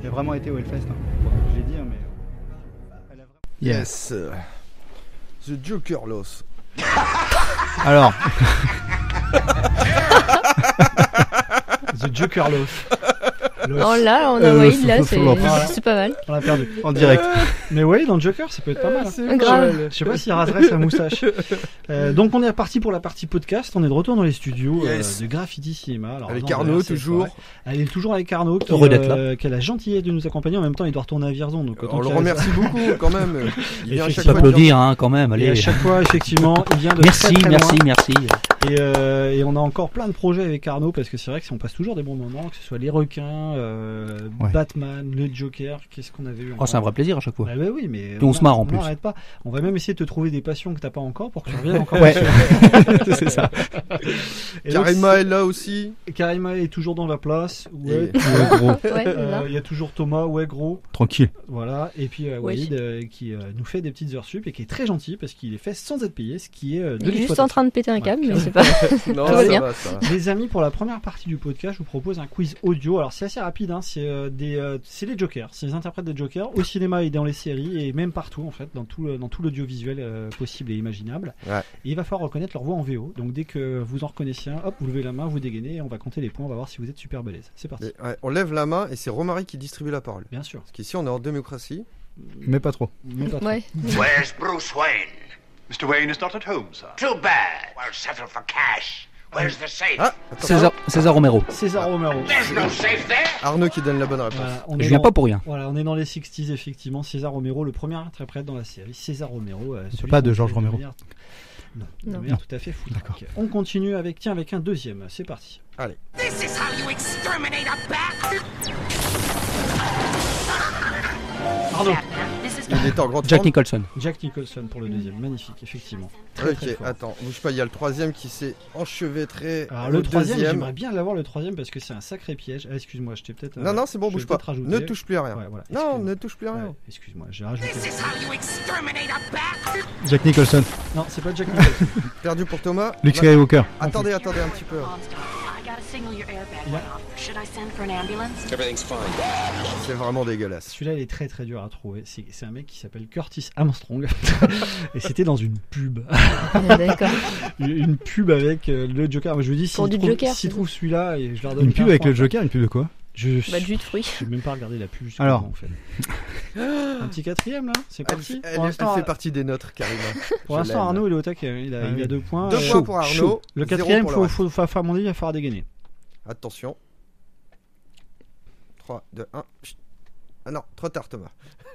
Il a vraiment été au Hellfest. Hein. L'ai dit, hein, mais. Elle a vraiment- Yes. The Joker Loss. Alors, The Joker Love. Oh là, on a Euh, Wade là, c'est pas mal. On l'a perdu. en direct. Mais oui, dans le Joker, ça peut être pas mal. hein. C'est Grave. Je sais pas s'il raserait sa moustache. Euh, donc on est reparti pour la partie podcast. On est de retour dans les studios euh, de Graffiti Cinéma. Alors, Avec non, Arnaud, toujours. Elle est toujours avec Arnaud qui, Heureux d'être là. euh, qui a la gentillesse de nous accompagner. En même temps, il doit retourner à Vierzon. Donc On le reste remercie beaucoup quand même. Il vient à chaque Effectivement. fois. hein, quand même. Et à chaque fois, effectivement, il vient de Merci, très, très merci, loin. merci. Et, euh, et on a encore plein de projets avec Arnaud parce que c'est vrai que si on passe toujours des bons moments, que ce soit les requins, euh, Ouais. Batman, le Joker, qu'est-ce qu'on avait eu Oh, c'est un vrai plaisir à chaque fois. Bah, bah oui, mais on se marre, en plus. n'arrête pas. On va même essayer de te trouver des passions que t'as pas encore pour que tu reviennes encore. Ouais. c'est ça. Et donc, Karima est là aussi. Karima est toujours dans la place. Ouais. Et- Ouais, gros. Ouais, Euh. Il y a toujours Thomas, ouais gros, Tranquille. voilà. Et puis euh. Walid euh, qui euh, nous fait des petites heures sup et qui est très gentil parce qu'il est fait sans être payé, ce qui est euh, de Il est juste en train de péter un câble, Ouais. mais pas. Non, ça va, ça va. Les amis, pour la première partie du podcast, je vous propose un quiz audio. Alors c'est assez rapide, hein. c'est euh, des, euh, c'est les Jokers, c'est les interprètes des Jokers au cinéma et dans les séries et même partout en fait, dans tout, le- dans tout l'audiovisuel euh, possible et imaginable. Ouais. Et il va falloir reconnaître leur voix en VO. Donc dès que vous en reconnaissez un, hop, vous levez la main, vous dégainez et on va compter les points, on va voir si vous êtes super balèze. C'est parti. Et, ouais, on lève la main et c'est Romaric qui distribue la parole. Bien sûr. Parce qu'ici on est en démocratie. Mais pas trop. Mais pas trop. Ouais. Where's Bruce Wayne? Mr. Wayne is not at home, sir. Too bad. We'll settle for cash. Where's the safe? Ah, attends. César, César Romero. César Romero. There's no safe there. Arnaud qui donne la bonne réponse. Voilà, on Je est viens dans- pas pour rien. Voilà, on est dans les 60s effectivement. César Romero, le premier interprète dans la série. César Romero. euh, celui pas de qu'on Georges Romero. manière- Non, de Non. manière tout à fait fou. D'accord. On continue avec, tiens, avec un deuxième. C'est parti. Allez. This is how you exterminate a bat. Pardon. Il en grande Jack forme. Nicholson. Jack Nicholson pour le deuxième. Magnifique, effectivement. Très, Ok, très fort. attends, bouge pas, il y a le troisième qui s'est enchevêtré. Alors le troisième, deuxième. j'aimerais bien l'avoir le troisième parce que c'est un sacré piège. Ah, excuse-moi, je t'ai peut-être. Non, euh, non, c'est bon, bouge pas. Ne touche plus à rien. Ouais, voilà, non, ne touche plus à rien. Ouais, excuse-moi, j'ai rajouté. This is how you exterminate a bat. Jack Nicholson. Non, c'est pas Jack Nicholson. Perdu pour Thomas. Luke Skywalker. Attendez, attendez un petit peu. A signal your airbag went off. Should I send for an ambulance? Everything's fine. C'est vraiment dégueulasse. Celui-là, il est très très dur à trouver. C'est un mec qui s'appelle Curtis Armstrong. et c'était dans une pub. Ah, D'accord. Une- pub avec euh, le Joker. Moi, je vous dis, c'est trouvent celui-là, et je leur donne Une pub 15 avec le Joker, une pub de quoi Je Bah, de jus de fruits. j'ai même pas regardé la pub Alors. en fait. un petit quatrième là, c'est Elle, parti. elle- pour elle l'instant, fait partie des nôtres, Karima. pour Je l'instant. Arnaud il est au taquet. Il a, Ah il oui. a deux points. Deux Euh, points pour. Arnaud, Le quatrième, pour faut, reste. faut, faut, faut- à mon avis, il va falloir dégainer. Attention. 3, 2, 1. Ah non, trop tard, Thomas.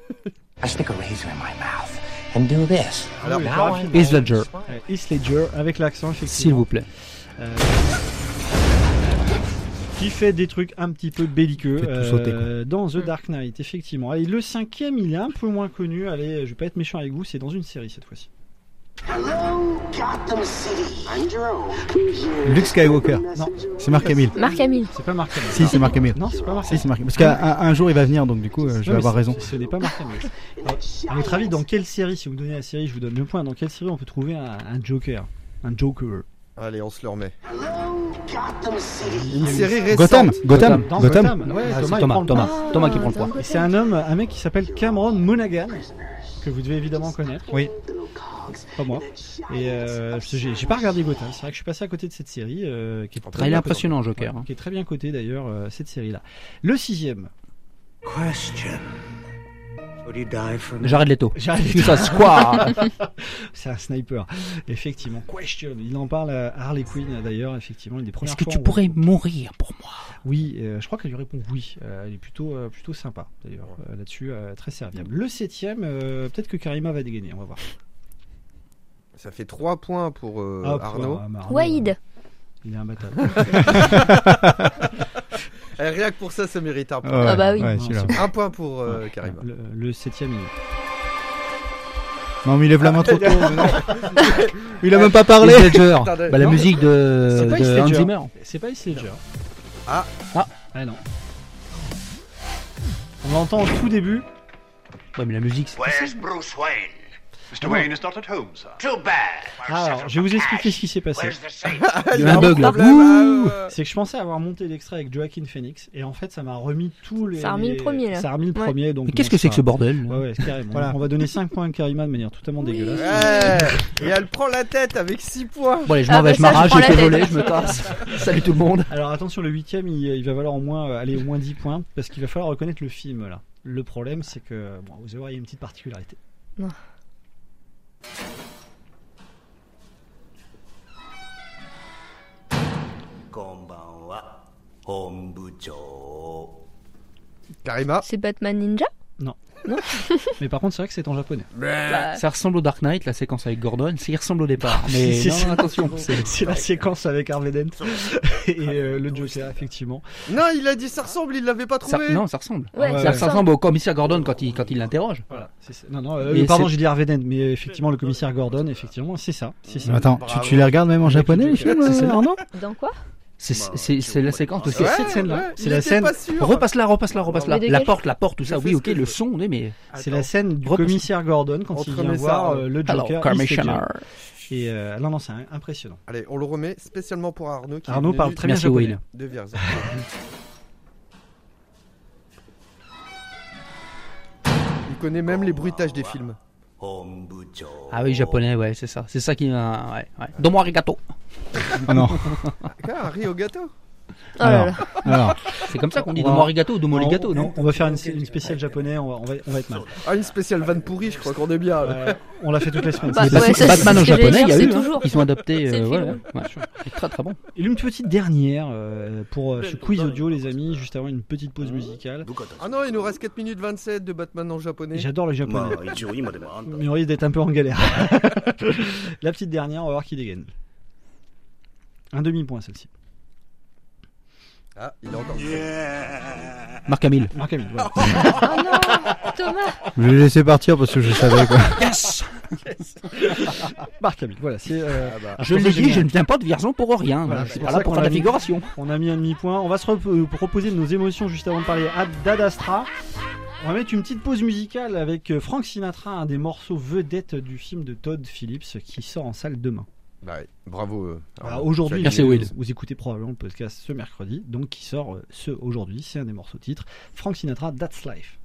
I stick a razor in my mouth and do this. Alors, I'm rapide. Heath Ledger. Euh, Heath Ledger avec l'accent, effectivement. S'il vous plaît. Euh, qui fait des trucs un petit peu belliqueux Fait tout sauter, euh, dans The Dark Knight, effectivement. Et le cinquième, il est un peu moins connu. Allez, je vais pas être méchant avec vous, c'est dans une série cette fois-ci. Luke Skywalker. Non. C'est Marc Hamill. Marc Hamill. C'est pas Marc Hamill. Si, c'est Marc Hamill. Non, c'est pas Marc Si, c'est Marc Hamill. Parce qu'un un- un jour, il va venir, donc du coup, euh, je vais avoir raison. Ce n'est pas Marc Hamill. À votre avis, dans quelle série, si vous me donnez la série, je vous donne le point, dans quelle série on peut trouver un, un Joker Un Joker? Allez, on se le remet. Hello, Gotham City. Une série récente. Gotham Gotham Gotham Gotham. Ouais, Ah, Thomas, Thomas, Thomas, qui prend le point. C'est un homme, un mec qui s'appelle Cameron Monaghan, que vous devez évidemment connaître. Oui. Pas moi. Et euh, que j'ai pas regardé Gotham. C'est vrai que je suis passé à côté de cette série. euh, qui est très Ah, il est bien impressionnant, cotée. Joker, Ouais, hein. Qui est très bien coté d'ailleurs, euh, cette série-là. Le sixième. Question. Jared Leto. Jared square. C'est un sniper. Effectivement. Question. Il en parle à Harley Quinn d'ailleurs. Effectivement, une des premières Est-ce que tu pourrais mourir pour moi? Oui, euh, je crois qu'elle lui répond oui. Euh, elle est plutôt, euh, plutôt sympa d'ailleurs euh, là-dessus, euh, très serviable. Le septième, euh, peut-être que Karima va dégainer, on va voir. Ça fait 3 points pour euh, Ah, Arnaud. ah, euh, Il est imbattable. Eh, rien que pour ça, ça mérite un point. Ouais, Ah bah oui. ouais, celui-là. Un point pour euh, Karima. le, le septième, il. Non, mais il lève la main trop tôt. Il a même pas parlé. Heath Ledger. Attendez. Bah, la Non, musique de, C'est pas de Heath Hans Ledger. Zimmer. C'est pas Heath Ledger. Ah. Ah. Ah non. On l'entend au tout début. Ouais, mais la musique, c'est. Where's Bruce Wayne? Mr. Wayne is not at home, sir. Too bad. Ah, alors, je vais vous expliquer ce qui s'est passé. Il y a un bug là. C'est que je pensais avoir monté l'extrait avec Joaquin Phoenix et en fait ça m'a remis tous les. Ça a remis le premier, là. Ça a remis le premier donc. Mais qu'est-ce que c'est que ce bordel Ouais, ouais, carrément. Voilà. On va donner 5 points à Karima de manière totalement dégueulasse. Ouais. Et elle prend la tête avec 6 points. Bon, allez, je Ah m'en bah vais, je ça, je m'arrache, fait tête. voler, je me casse. Salut tout le monde. Alors attention, le huitième, il, il va valoir au moins euh, aller au moins 10 points parce qu'il va falloir reconnaître le film là. Le problème, c'est que bon, vous allez voir, il y a une petite particularité. Non. こんばんは本部長ガイマ。C'est Batman Ninja Non. Mais par contre, c'est vrai que c'est en japonais. Bah, Ça ressemble au Dark Knight, la séquence avec Gordon. Ça y ressemble au départ. Mais non, non, attention. c'est- la séquence avec Harvey Dent et euh, le Joker, effectivement. Non, il a dit ça ressemble, il l'avait pas Ça, trouvé. non, ça ressemble. Ouais, Ouais, Ça ouais. ressemble au commissaire Gordon quand il, quand il l'interroge. Voilà. Non, non, euh, Mais pardon, j'ai dit Harvey Dent, mais effectivement, le commissaire Gordon, effectivement, c'est ça. Attends, tu, les regardes même en japonais, les films, euh, Dans quoi? C'est c'est- la séquence Ouais, cette scène-là. ouais, C'est la scène. Repasse-la, repasse-la, repasse-la. De La porte, la porte, tout ça. Oui, ok, le son, mais. C'est la scène du commissaire Gordon quand il vient voir euh, le Alors, Joker. Commissioner. Et euh, non, non, c'est impressionnant. Allez, on le remet spécialement pour Arnaud. Qui est Arnaud parle très bien Merci, japonais. Will. De. Il connaît même les bruitages des films. Ah oui, japonais, ouais, c'est ça. C'est ça qui m'a. Ouais, ouais. Donne-moi arigato. Ah non. Ah, un riz au gâteau. Oh là Alors, C'est comme ça qu'on dit donne-moi arigato ou on, arigato, on- non on va faire une, une spéciale japonais, on va, on va, on va être mal. Ah, une spéciale vanne pourrie, je crois qu'on est bien. Euh, on l'a fait toutes les semaines. Bah, c'est Batman- ouais, ça, c'est Batman ce en japonais, il y a eu. hein. Ils sont adaptés. C'est euh, ouais. C'est très très bon. Et une petite dernière euh, pour euh, ce quiz audio, les amis, juste avant une petite pause musicale. Ah non, il nous reste 4 minutes 27 de Batman en japonais. J'adore le japonais, mais on risque d'être un peu en galère. La petite dernière, on va voir qui dégaine. Un demi-point celle-ci. Ah, il est encore. Marc Hamill. Marc voilà. Oh non Thomas je l'ai laissé partir parce que je savais quoi. Marc Hamill, voilà. c'est, euh, Ah bah. Je pour l'ai dit, je ne viens pas de Vierzon pour rien. Voilà, C'est pas pour là ça pour faire de la figuration. On a mis un demi-point. On va se rep- euh, reposer de nos émotions juste avant de parler à- d'Ad Astra. On va mettre une petite pause musicale avec euh, Frank Sinatra, un des morceaux vedettes du film de Todd Phillips qui sort en salle demain. Bah, bravo. euh, Arnaud. aujourd'hui, vous, écoutez probablement le podcast ce mercredi, donc qui sort euh, ce aujourd'hui, c'est un des morceaux titres. Frank Sinatra, That's Life.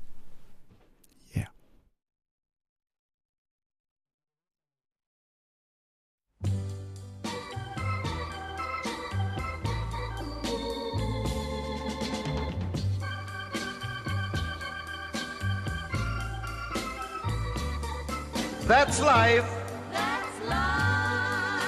That's life.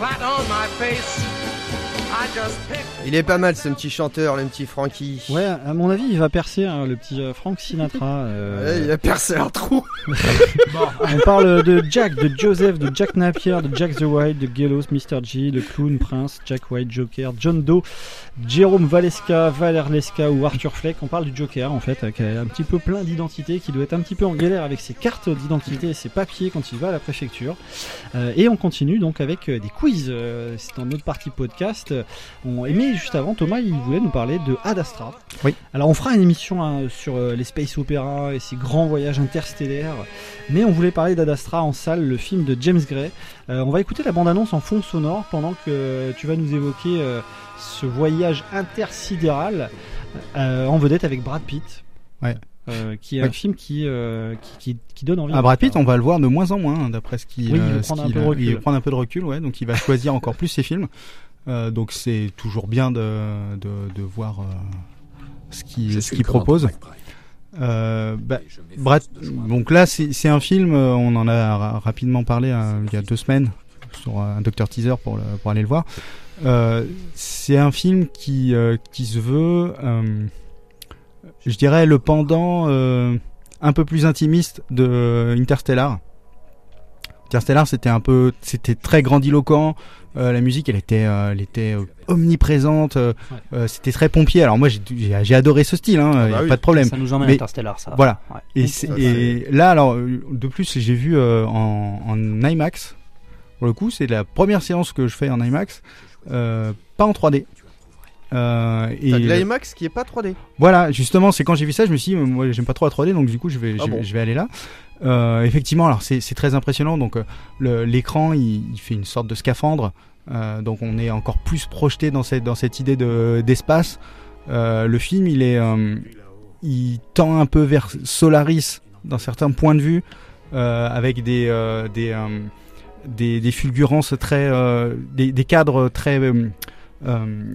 flat on my face, I just pick Il est pas mal ce petit chanteur, le petit Frankie. Ouais, à mon avis, il va percer, hein, le petit euh, Frank Sinatra. euh. Ouais, il a percé un trou. On parle de Jack, de Joseph, de Jack Napier, de Jack the White, de Gallows, Mr. G, le clown, Prince, Jack White, Joker, John Doe, Jérôme Valeska, Valer Leska ou Arthur Fleck. On parle du Joker en fait, qui a un petit peu plein d'identités, qui doit être un petit peu en galère avec ses cartes d'identité et ses papiers quand il va à la préfecture. Euh, et on continue donc avec euh, des quiz. Euh, C'est dans notre partie podcast. On aimait juste avant, Thomas, il voulait nous parler de Ad Astra. Oui. Alors on fera une émission hein, sur euh, les space opéras et ces grands voyages interstellaires, mais on voulait parler d'Ad Astra en salle, le film de James Gray. Euh, on va écouter la bande-annonce en fond sonore pendant que tu vas nous évoquer euh, ce voyage intersidéral euh, en vedette avec Brad Pitt. Ouais. Euh, qui est Ouais. un film qui, euh, qui, qui, qui donne envie. Ah, Brad Pitt, on va le voir de moins en moins, hein, d'après ce qu'il Oui, il euh, veut prendre un peu de euh, recul. il prendre un peu de recul, ouais, donc il va choisir encore plus ses films. Euh, donc c'est toujours bien de, de, de voir euh, ce qu'il ce qu'il propose. Euh, bah, Brad, donc là c'est un film, euh, on en a ra- rapidement parlé euh, il y a deux semaines sur euh, un docteur teaser pour, le- pour aller le voir. Euh, c'est un film qui, euh, qui se veut, euh, je dirais, le pendant euh, un peu plus intimiste de Interstellar. Interstellar, c'était un peu, c'était très grandiloquent. Euh, la musique, elle était, euh, elle était euh, omniprésente. euh, c'était très pompier. Alors moi, j'ai- adoré ce style, hein, y a bah oui. pas de problème. Ça nous emmène Interstellar, ça. Voilà. Ouais. Et, et là, alors, de plus, j'ai vu en, en IMAX. Pour le coup, c'est la première séance que je fais en IMAX, pas en 3D. Euh, et de l'IMAX qui est pas 3D. voilà, justement, c'est quand j'ai vu ça, je me suis dit, euh, moi, j'aime pas trop la 3D, donc du coup, je vais, Ah je, bon. vais- je vais aller là. Euh, effectivement, alors c'est très impressionnant. Donc, euh, l'écran, il, il fait une sorte de scaphandre. Euh, donc, on est encore plus projeté dans cette dans cette idée de d'espace. Euh, le film, il est, euh, il tend un peu vers Solaris dans certains points de vue, euh, avec des euh, des, euh, des des fulgurances très, euh, des, des cadres très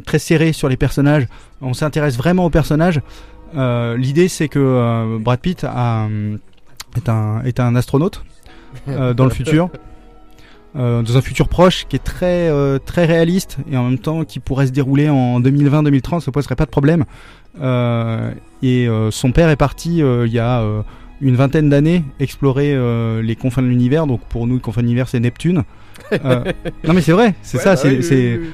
très serrés sur les personnages. On s'intéresse vraiment aux personnages. Euh, L'idée, c'est que euh, Brad Pitt a, euh, est, un, est un astronaute euh, dans le futur. Euh, dans un futur proche qui est très euh, très réaliste et en même temps qui pourrait se dérouler en 2020-2030, ça poserait pas de problème. Euh, et euh, son père est parti euh, il y a euh, une vingtaine d'années explorer euh, les confins de l'univers. Donc pour nous, les confins de l'univers, c'est Neptune. Euh, non mais c'est vrai, c'est Ouais, ça, bah c'est oui, oui, c'est oui, oui. euh,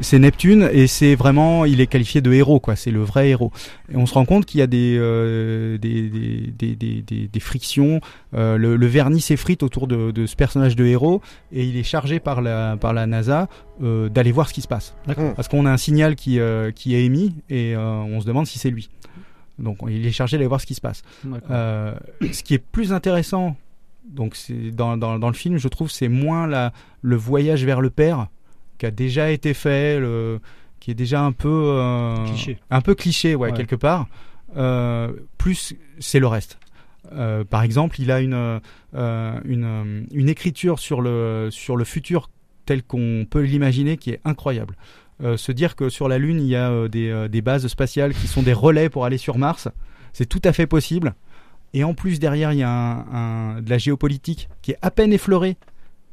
c'est Neptune et c'est vraiment, il est qualifié de héros quoi, c'est le vrai héros. Et on se rend compte qu'il y a des euh, des, des, des, des, des- des frictions, euh, le, le vernis s'effrite autour de, de ce personnage de héros et il est chargé par la par la NASA euh, d'aller voir ce qui se passe. Parce qu'on a un signal qui euh, qui est émis et euh, on se demande si c'est lui. Donc il est chargé d'aller voir ce qui se passe. Euh, ce qui est plus intéressant, donc c'est dans, dans, dans le film, je trouve, c'est moins la, le voyage vers le père qui a déjà été fait, le, qui est déjà un peu euh, Cliché. un peu cliché, ouais, Ouais. quelque part. Euh, plus c'est le reste. Euh, par exemple, il a une euh, une, une écriture sur le sur le futur tel qu'on peut l'imaginer qui est incroyable. Euh, se dire que sur la Lune il y a des, des bases spatiales qui sont des relais pour aller sur Mars, c'est tout à fait possible. Et en plus derrière il y a un, un- de la géopolitique qui est à peine effleurée,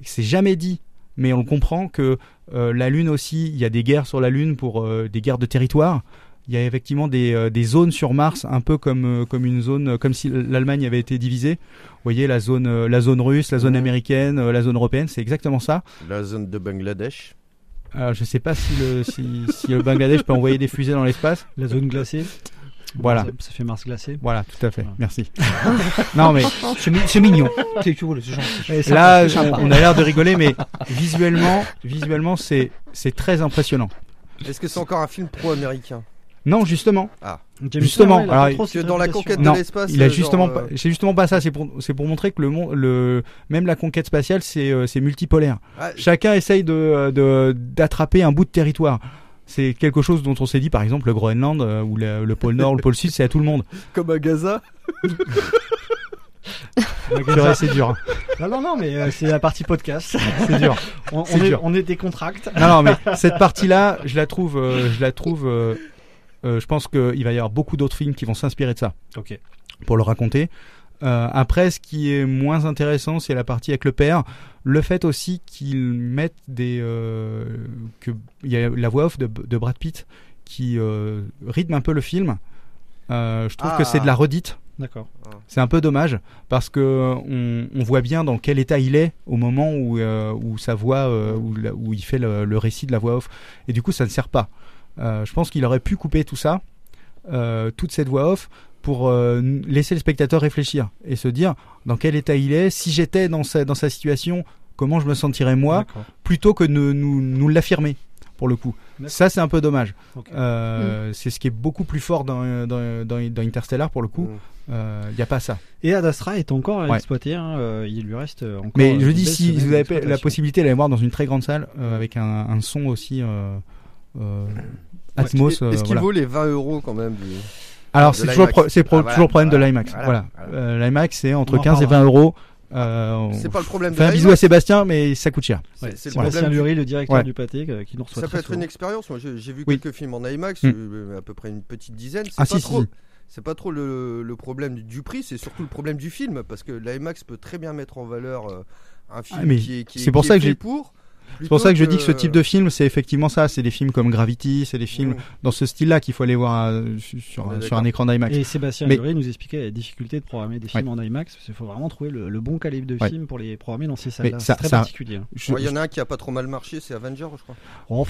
c'est jamais dit, mais on comprend que la Lune aussi, il y a des guerres sur la Lune pour euh, des guerres de territoire. Il y a effectivement des, euh, des zones sur Mars, un peu comme, euh, comme une zone, euh, comme si l'Allemagne avait été divisée. Vous voyez la zone, euh, la zone russe, la zone américaine, euh, la zone européenne, c'est exactement ça. La zone de Bangladesh. Alors, je sais pas si le, si, si le Bangladesh peut envoyer des fusées dans l'espace. La zone glacée. Voilà. Ça, ça fait Mars glacé. Voilà, tout à fait. Merci. non mais C'est mi- c'est mignon. C'est c'est là, sympa, c'est on, a l'air de rigoler, mais visuellement, visuellement, c'est c'est très impressionnant. Est-ce que c'est encore un film pro-américain? Non, justement. Ah. James justement. Cameron, alors, trop dans la conquête non, de l'espace, il a euh, justement, pas- c'est justement pas ça. C'est pour, c'est pour montrer que le monde, le, même la conquête spatiale, c'est, euh, c'est multipolaire. Ah, Chacun essaye de, de, d'attraper un bout de territoire. C'est quelque chose dont on s'est dit, par exemple, le Groenland euh, ou le, le pôle Nord, le pôle Sud, c'est à tout le monde. Comme à Gaza. C'est dur. Non, non, non, mais euh, c'est la partie podcast. C'est dur. On, est, on est décontracte. Non, non, mais cette partie-là, je la trouve, euh, je la trouve. euh, euh, je pense qu'il va y avoir beaucoup d'autres films qui vont s'inspirer de ça. Ok. Pour le raconter. Euh, après, ce qui est moins intéressant, c'est la partie avec le père. Le fait aussi qu'ils mettent des, euh, que il y a la voix off de, de Brad Pitt qui euh, rythme un peu le film. Euh, je trouve que c'est de la redite. D'accord. C'est un peu dommage parce que on, on voit bien dans quel état il est au moment où, où sa voix, où, il fait le, le récit de la voix off. Et du coup, ça ne sert pas. Je pense qu'il aurait pu couper tout ça, toute cette voix off, pour euh, laisser le spectateur réfléchir et se dire dans quel état il est. Si j'étais dans sa, dans sa situation, comment je me sentirais moi, plutôt que de nous, nous l'affirmer. Pour le coup, ça c'est un peu dommage. Euh, C'est ce qui est beaucoup plus fort dans, dans, dans, dans Interstellar pour le coup. Il n'y a pas ça. Et Ad Astra est encore à Ouais. exploiter. hein, euh, il lui reste euh, encore. Mais euh, je dis, si vous avez la possibilité d'aller voir dans une très grande salle euh, avec un, un son aussi euh, euh, Atmos. euh, Est-ce qu'il voilà. vaut les 20 euros quand même du... Alors c'est toujours, pro- Ah, voilà, toujours problème voilà, de l'IMAX. voilà. Euh, L'IMAX c'est entre On en 15 et parlera. 20 euros. Euh, C'est pas le problème Fait de un bisou à Sébastien, mais ça coûte cher. Ouais, c'est le Sébastien problème Lurie, le directeur Ouais. du pâté, euh, qui nous reçoit Ça peut être une expérience. Moi, j'ai vu Oui. quelques films en IMAX, Mm. euh, à peu près une petite dizaine. C'est Ah, pas si, trop. si. C'est pas trop le, le problème du, du prix, c'est surtout le problème du film, parce que l'IMAX peut très bien mettre en valeur euh, un film Ah, qui est, qui est- c'est pour qui ça est que fait j'ai- pour. C'est pour ça que je dis que ce type de film, c'est effectivement ça. C'est des films comme Gravity, c'est des films dans ce style-là qu'il faut aller voir euh, sur, un écran d'IMAX. Et Sébastien Mais- nous expliquait la difficulté de programmer des films en IMAX, parce qu'il faut vraiment trouver le, le bon calibre de Ouais. film pour les programmer dans ces salles-là. C'est ça- très ça- particulier. hein. Je- Il y en a un qui a pas trop mal marché, c'est Avenger, je crois. Oh,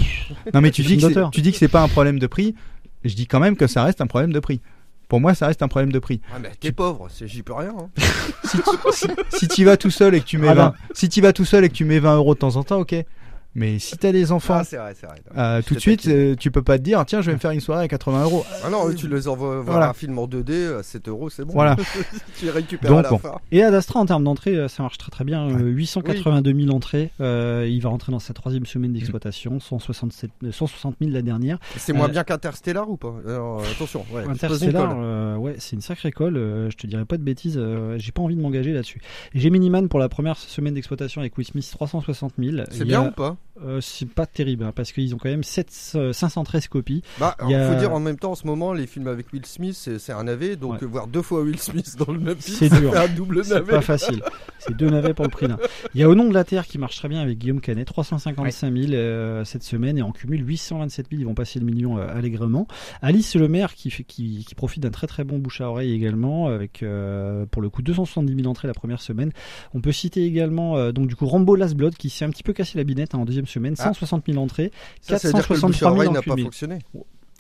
Non mais tu dis, que tu dis que c'est pas un problème de prix. Je dis quand même que ça reste un problème de prix. Pour moi, ça reste un problème de prix. Ah, mais t'es pauvre, c'est- j'y peux rien. hein. Si tu si, tu vas tout seul et que tu mets Ah 20, ben. si tu vas tout seul et que tu mets 20 euros de temps en temps, ok. Mais si t'as des enfants, Ah, c'est vrai, c'est vrai. euh, tout de te suite, euh, tu peux pas te dire, tiens, je vais me faire une soirée à 80 euros. Ah non, eux, tu les envoies voir Voilà. un film en 2D à 7 euros, c'est bon. Voilà. tu les récupères Donc, à la bon. fin. Et Ad Astra, en termes d'entrée, euh, ça marche très très bien. Euh, 882 000 entrées. Euh, il va rentrer dans sa troisième semaine d'exploitation. 167, euh, 160 000 la dernière. C'est moins Euh, bien qu'Interstellar ou pas? Alors, attention, ouais, Interstellar, euh, ouais, c'est une sacrée colle. euh, je te dirais pas de bêtises. euh, J'ai pas envie de m'engager là-dessus. Et Gemini Man pour la première semaine d'exploitation avec Will Smith 360 000. C'est bien a- ou pas? Euh, C'est pas terrible hein, parce qu'ils ont quand même 7, euh, 513 copies. Bah, Il a- faut dire en même temps, en ce moment, les films avec Will Smith, c'est c'est un navet, donc Ouais. euh, voir deux fois Will Smith dans le même film, C'est dur. un double C'est navet. pas facile. C'est deux navets pour le prix d'un. Il y a Au nom de la Terre qui marche très bien avec Guillaume Canet, 355 000 euh, cette semaine et en cumul 827 000. Ils vont passer le million euh, allègrement. Alice Le Maire qui, fait, qui, qui profite d'un très très bon bouche à oreille également avec euh, pour le coup 270 000 entrées la première semaine. On peut citer également euh, donc du coup Rambo Last Blood qui s'est un petit peu cassé la binette hein, en deuxième semaine, Ah. 160 000 entrées, Ça, ça veut dire que le 463 bouche à 000 oreille en n'a pas fonctionné.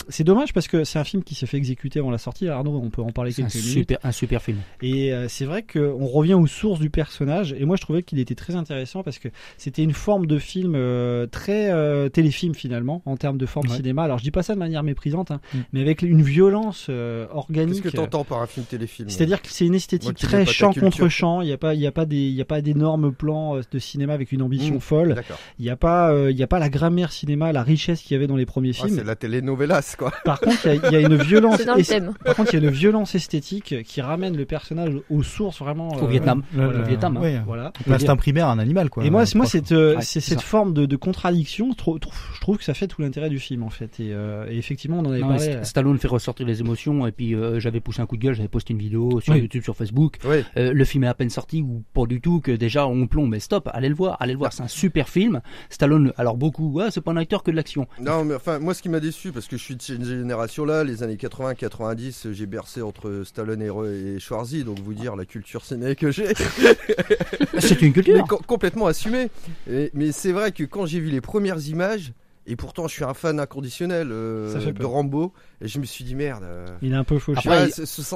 C'est dommage parce que c'est un film qui s'est fait exécuter avant la sortie. Arnaud, on peut en parler C'est un quelques minutes. super, un super film. Et euh, c'est vrai qu'on revient aux sources du personnage. Et moi, je trouvais qu'il était très intéressant parce que c'était une forme de film euh, très euh, téléfilm finalement, en termes de forme Ouais. cinéma. Alors, je dis pas ça de manière méprisante, hein, Mm. mais avec une violence euh, organique. Qu'est-ce que t'entends par un film téléfilm? C'est-à-dire que c'est une esthétique très champ contre champ. Il n'y a pas, il y a pas des, il y a pas d'énormes plans de cinéma avec une ambition Mm, folle. Il n'y a pas, euh, il y a pas la grammaire cinéma, la richesse qu'il y avait dans les premiers Ah, films. c'est la quoi. Par contre, il y a- il y, a une violence. C'est dans le es- thème. Par contre, il y a une violence esthétique qui ramène le personnage aux sources vraiment. Au Vietnam. voilà. Le- le Vietnam, hein. Voilà. Primaire, un animal, quoi. Et moi, Euh, moi, euh, Ouais, c'est cette forme de, de contradiction. Je trouve, je trouve que ça fait tout l'intérêt du film en fait. Et, euh, et effectivement, on en avait Non, parlé. St- Stallone fait ressortir les émotions et puis euh, j'avais poussé un coup de gueule, j'avais posté une vidéo sur Oui. YouTube, sur Facebook. Oui. Euh, le film est à peine sorti ou pas du tout que déjà on plombe. Mais stop, allez le voir, allez le voir. C'est un super film. Stallone, alors beaucoup, ouais, c'est pas un acteur que de l'action. Non, mais enfin, moi, ce qui m'a déçu, parce que je suis de cette génération-là, les années 80-90, j'ai bercé entre Stallone et, et Schwarzy, donc vous dire la culture ciné que j'ai. C'est une culture. Mais co- complètement assumé. Et- mais c'est vrai que quand j'ai vu les premières images, et pourtant je suis un fan inconditionnel euh, de. Rambo, et je me suis dit merde. euh, Il est un peu fauché. Ouais,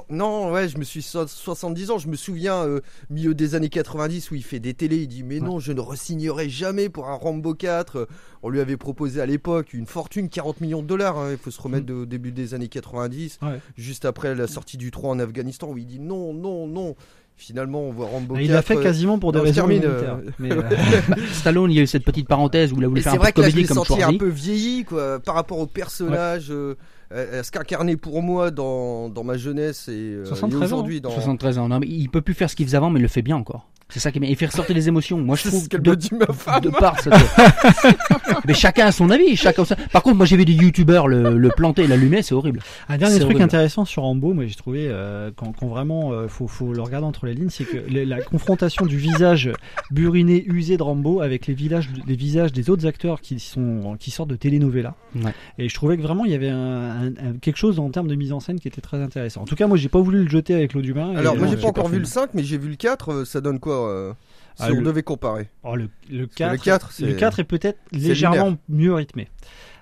non, ouais, je me suis so- 70 ans. Je me souviens euh, milieu des années 90 où il fait des télés. Il dit mais non, je ne resignerai jamais pour un Rambo 4. Euh, On lui avait proposé à l'époque une fortune, 40 millions de dollars. hein. Il faut se remettre au début des années 90, Ouais. juste après la sortie du 3 en Afghanistan où il dit non, non, non. Finalement, on voit Rambo 4. Il l'a fait euh, quasiment pour des non, raisons termine, euh, Mais, euh, Bah, Stallone, il y a eu cette petite parenthèse où il a voulu Et faire c'est un peu vrai de que comédie comme senti un Schwarzy. peu vieilli quoi, par rapport au personnage, euh, à ce qu'incarnait pour moi dans, dans ma jeunesse et, euh, et 73 ans, aujourd'hui. Dans... 73 ans. Non, mais il peut plus faire ce qu'il faisait avant, mais il le fait bien encore. C'est ça qui est bien. Il fait ressortir les émotions. Moi, je trouve ce qu'elle de, me dit, ma femme. de part mais chacun a son avis. Chacun. Par contre, moi, j'ai vu des youtubeurs le, le planter et l'allumer, c'est horrible. Un dernier truc horrible. intéressant sur Rambo, moi j'ai trouvé euh, quand, quand vraiment euh, faut, faut le regarder entre les lignes, c'est que la confrontation du visage buriné, usé de Rambo avec les, visages, les visages des autres acteurs qui sont qui sortent de telenovela. Ouais. Et je trouvais que vraiment il y avait un, un- un- quelque chose en termes de mise en scène qui était très intéressant. En tout cas, moi j'ai pas voulu le jeter avec l'eau du bain. et, Alors, moi, j'ai pas encore vu le 5, mais j'ai vu le 4. euh, Ça donne quoi euh, si Ah, on le- devait comparer Oh, le, le Parce que le 4, 4, c'est- le 4 est peut-être légèrement mieux rythmé.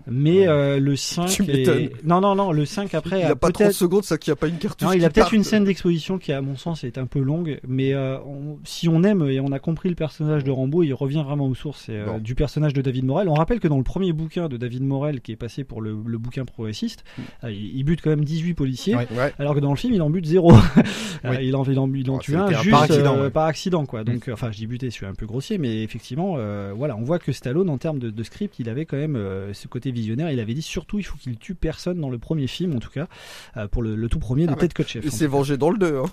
Mais euh, le 5 Tu est... Non, non, non, le 5 après Il a a pas 30 peut-être... secondes, ça qu'il n'y a pas une cartouche. Non, il a peut-être une scène d'exposition qui, à mon sens, est un peu longue, mais euh, on- si on aime et on a compris le personnage de Rambo, il revient vraiment aux sources et, euh, du personnage de David Morel. On rappelle que dans le premier bouquin de David Morel, qui est passé pour le, le bouquin progressiste, euh, il, bute quand même 18 policiers, Ouais. Ouais. alors que dans le film, il en bute zéro. Euh, Oui. il en, il en, il en Oh, tue un juste par accident, ouais. par accident, quoi. Donc, euh, enfin, je dis buter, je suis un peu grossier, mais effectivement, euh, voilà, on voit que Stallone, en termes de, de script, il avait quand même euh, ce côté visionnaire. Il avait dit surtout, il faut qu'il tue personne dans le premier film, en tout cas, euh, pour le, le tout premier de Ah, Ted Kotcheff. Il s'est vengé dans le 2. Hein.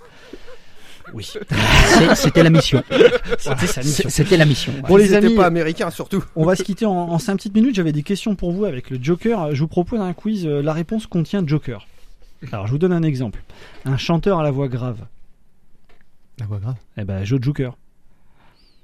Oui. C'était la mission. C'était la mission. Bon, les amis, pas américains surtout. on va se quitter en, en 5 petites minutes. J'avais des questions pour vous avec le Joker. Je vous propose un quiz. euh, La réponse contient Joker. Alors, je vous donne un exemple. Un chanteur à la voix grave. La voix grave. Eh ben, Joe Joker.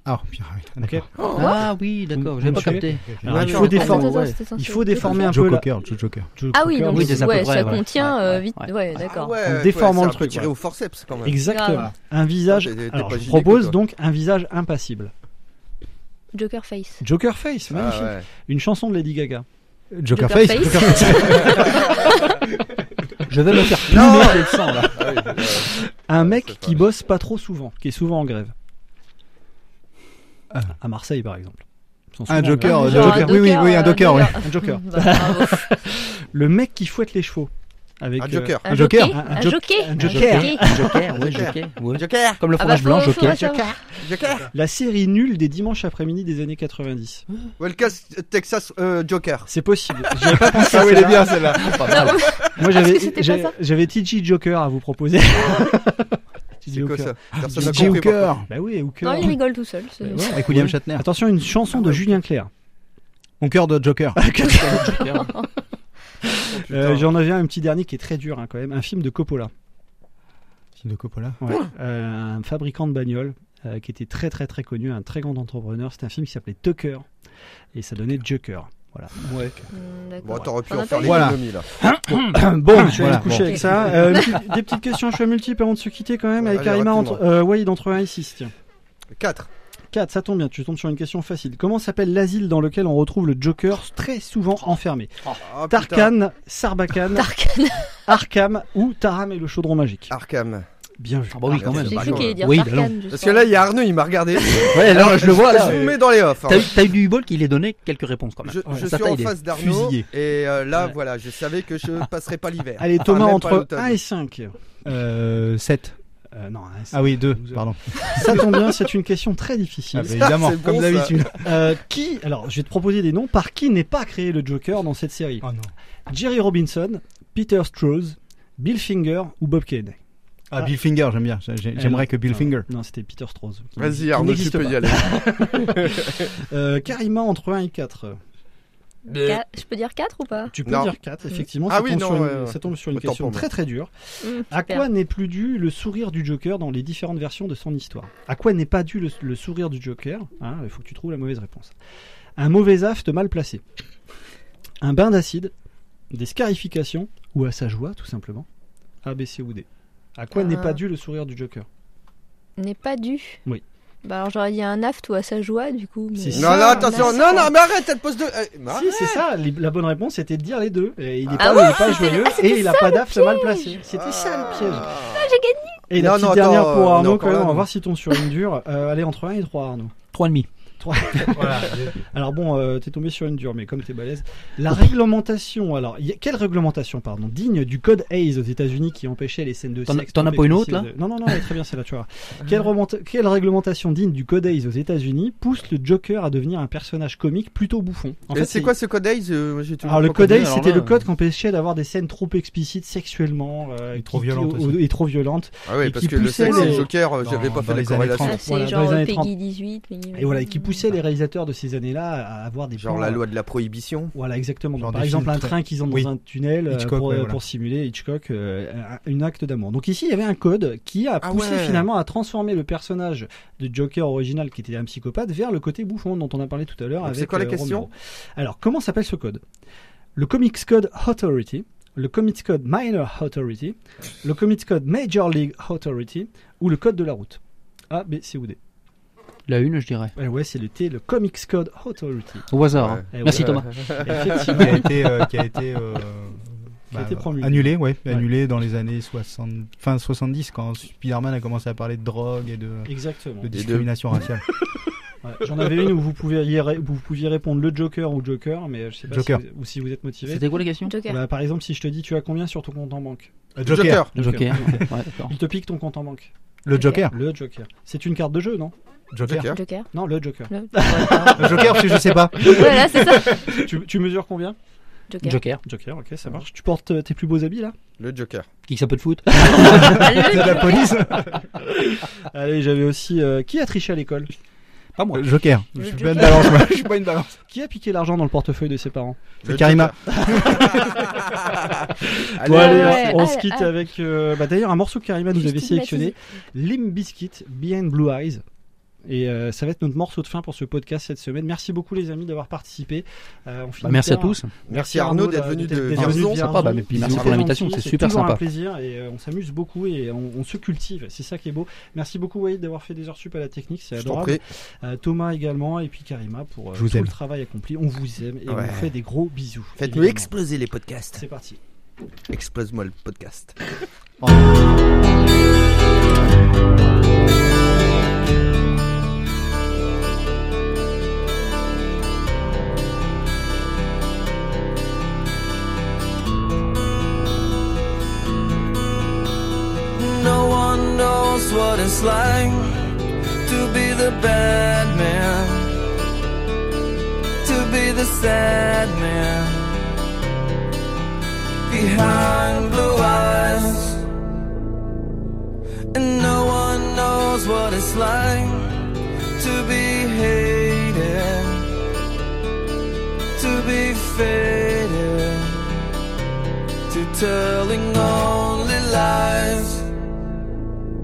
Ah. Ok. d'accord. Ah oui, d'accord. Vous pas capté. Alors, Ouais, il faut déformer. ouais. Il faut un peu. la- Cocker, Joe Joker. Joe Ah oui, donc ouais, près, ça contient Ouais, euh, ouais, vite. ouais. Ouais, d'accord. Ah ouais, En ouais, déformant le truc, tiré ouais. au forceps quand même. Exactement. Un visage. Alors, je propose donc un visage impassible. Joker Face. Joker Face, magnifique. Ah ouais. Une chanson de Lady Gaga. Joker, Joker Face. Face. Je vais me faire plumer le sang là. Ah. Un mec qui bosse pas trop souvent, qui est souvent en grève. À Marseille, par exemple. Un Joker, euh, Genre Joker. un Oui, oui, oui, un euh, Joker, oui. Un Joker. Bah. Le mec qui fouette les chevaux. Avec, Un euh, Joker. Un Joker. Un- un Un jo- jockey un Un joker. Joker, ouais, Joker. ouais. Joker Comme le Ah bah, fromage blanc, faut- Joker. savoir. Joker la série nulle des dimanches après-midi des années 90. Welcome Texas euh, Joker. C'est possible. J'avais pas pensé à Ah oui, elle est bien celle-là. Moi, Ah, j'avais, ça TG Joker à vous proposer. C'est quoi ça Personne n'a DJ compris. par Hooker. Bah oui, Hooker. Non, il rigole tout seul. c'est- Ouais, ouais. Avec William Shatner. Attention, une chanson de Julien Clerc. Mon cœur de Joker. Euh, J'en avais un petit dernier qui est très dur hein, quand même. Un film de Coppola. Film de Coppola. Ouais. Euh, un fabricant de bagnoles euh, qui était très très très connu, un très grand entrepreneur. C'était un film qui s'appelait Tucker et ça donnait Joker. Voilà. Ouais. Hmm, d'accord. Bon, t'aurais pu en as faire l'économie là. bon, je vais Voilà, aller me coucher bon. avec ça. Euh, des petites questions à choix multiples avant de se quitter quand même avec Karima entre, euh, Wade entre 1 et 6. Tiens. 4. 4, ça tombe bien, tu tombes sur une question facile. Comment s'appelle l'asile dans lequel on retrouve le Joker très souvent enfermé? Ah, Tarkan, Sarbacane, Arkham ou Taram et le chaudron magique? Arkham. Bien vu. Ah bah oui, quand même. J'ai bah cru qu'il allait dire Oui, Tarkan, bah Parce que là, il y a Arnaud, il m'a regardé. Ouais, alors je le vois là. Je vous mets dans les offs. hein. T'as eu- du bol qu'il ait donné quelques réponses quand même. Je, Ouais, je ça suis t'a en face d'Arnaud Fusillé. et euh, là Ouais. voilà, je savais que je passerais pas l'hiver. Allez, Thomas, entre l'automne. 1 et 5. Euh, 7. Euh, non, Ah oui, 2, Douze heures. pardon. ça tombe bien, c'est une question très difficile. Ah bah, évidemment, c'est comme bon, d'habitude. Euh, qui, alors je vais te proposer des noms, par qui n'est pas créé le Joker dans cette série? Oh non. Jerry Robinson, Peter Strauss, Bill Finger ou Bob Kane? Ah, Ah. Bill Finger, j'aime bien. Eh J'aimerais que Bill Finger. Non, c'était Peter Strauss. Vas-y Arnaud, tu peux pas. y aller. Euh, Carrément entre 1 et 4. Qua- Je peux dire 4 ou pas? Tu peux Non. dire 4, effectivement. Ah ça, oui, tombe non, sur une, ouais, ça tombe sur une Autant question très très dure. Hum, À quoi n'est plus dû le sourire du Joker dans les différentes versions de son histoire? À quoi n'est pas dû le, le sourire du Joker? Hein, Il faut que tu trouves la mauvaise réponse. Un mauvais aft mal placé. Un bain d'acide. Des scarifications. Ou à sa joie, tout simplement. A, B, C ou D. À quoi n'est Ah. pas dû le sourire du Joker N'est pas dû. Oui. Bah alors j'aurais dit un aft ou à sa joie du coup. mais- Non, non, attention, là, non, non, mais arrête, elle pose deux. mais Si, c'est ça. La bonne réponse c'était de dire les deux. Et il n'est Ah pas, ouais, pas joyeux ah, et il a ça, pas d'aft mal placé. C'était ça le piège. Ah. j'ai gagné. Et la Non, petite non, dernière attends, pour euh, Arnaud quand même. On va voir si tu tombes sur une dure. Euh, allez entre 1 et 3 Arnaud. 3,5. Alors bon, euh, t'es tombé sur une dure, mais comme t'es balèze. La réglementation, alors, y a- quelle réglementation, pardon, digne du code Hayes aux États-Unis qui empêchait les scènes de T'en- sexe t'en as pas une autre, de- Non, non, non, elle est très bien celle-là, tu vois. quelle, remonta- quelle réglementation digne du code Hayes aux États-Unis pousse le Joker à devenir un personnage comique plutôt bouffon? En Et c'est quoi ce code Ace Euh, j'ai toujours alors le pas code compris. Hayes, Alors c'était là, le code qui empêchait d'avoir des scènes trop explicites sexuellement euh, Et trop qui- violentes qui- aussi. et trop violentes. Ah oui, et parce qui que le poussait sexe et les- le Joker, euh, Dans- j'avais pas dans fait la les années corrélation. 30. Ah, c'est Voilà, dans genre les années Peggy 30. 18. minimum. Et voilà, et qui poussait les réalisateurs de ces années-là à avoir des Genre plans, la euh, loi de la prohibition. Voilà, exactement. Donc, par exemple, un très- train qu'ils ont Oui. dans un tunnel euh, Hitchcock, pour, ouais, euh, voilà. pour simuler Hitchcock, euh, un, acte d'amour. Donc ici, il y avait un code qui a Ah poussé ouais. finalement à transformer le personnage de Joker original, qui était un psychopathe, vers le côté bouffon dont on a parlé tout à l'heure. C'est quoi la question Romero. Alors, comment s'appelle ce code? Le Comics Code Authority, le Comics Code Minor Authority, le Comics Code Major League Authority ou le Code de la route? A, B, C ou D La une, je dirais. Eh Ouais, c'est le T, le Comics Code Authority. Au hasard. Ouais. hein. Eh Merci ouais. Thomas. Effectivement. qui a été, euh, qui a été, euh, Qui a été promulgué. annulé, ouais, Ouais. annulé dans les années 60, fin 70 quand Spider-Man a commencé à parler de drogue et de, Exactement. de discrimination raciale. Ouais, J'en avais une où vous pouviez, ré- vous pouviez répondre le Joker ou Joker, mais je sais pas Joker. Si, vous, ou si vous êtes motivé. C'était quoi la question Joker. Bah, par exemple, si je te dis tu as combien sur ton compte en banque? Euh, Joker. Le Joker. Ouais, d'accord. Il te pique ton compte en banque. Le Joker. Le Joker. C'est une carte de jeu, non? Joker. Joker. Joker. Non, le Joker. Le- Le Joker, parce que je sais pas. Voilà, c'est ça. tu, tu mesures combien? Joker. Joker. Joker, ok, ça marche. Tu portes euh, tes plus beaux habits là? Le Joker. Qui ça peut de foot C'est de la police. Allez, j'avais aussi. euh, qui a triché à l'école? Pas moi. Joker. Je Le suis pas une balance, moi. Je suis pas une balance. Qui a piqué l'argent dans le portefeuille de ses parents? C'est Karima. Bon, allez, ouais, on allez, se quitte allez. avec. euh, bah, D'ailleurs, un morceau que Karima nous avait sélectionné Limp Bizkit, Behind Blue Eyes. Et euh, ça va être notre morceau de fin pour ce podcast cette semaine. Merci beaucoup les amis d'avoir participé. Euh, on finit Bah, merci à tous. Merci Arnaud d'être venu de Vierzon. bah, merci C'est pour l'invitation, c'est super toujours sympa. un plaisir et euh, on s'amuse beaucoup et on, on se cultive. C'est ça qui est beau. Merci beaucoup Wade d'avoir fait des heures sup à la technique, c'est adorable. prie. Euh, Thomas également et puis Karima pour euh, Je vous tout aime. le travail accompli. On vous aime et on fait des gros bisous. Faites-nous exploser les podcasts. C'est parti. Explose-moi le podcast. What it's like to be the bad man, to be the sad man behind blue eyes. And no one knows what it's like to be hated, to be faded, to telling only lies.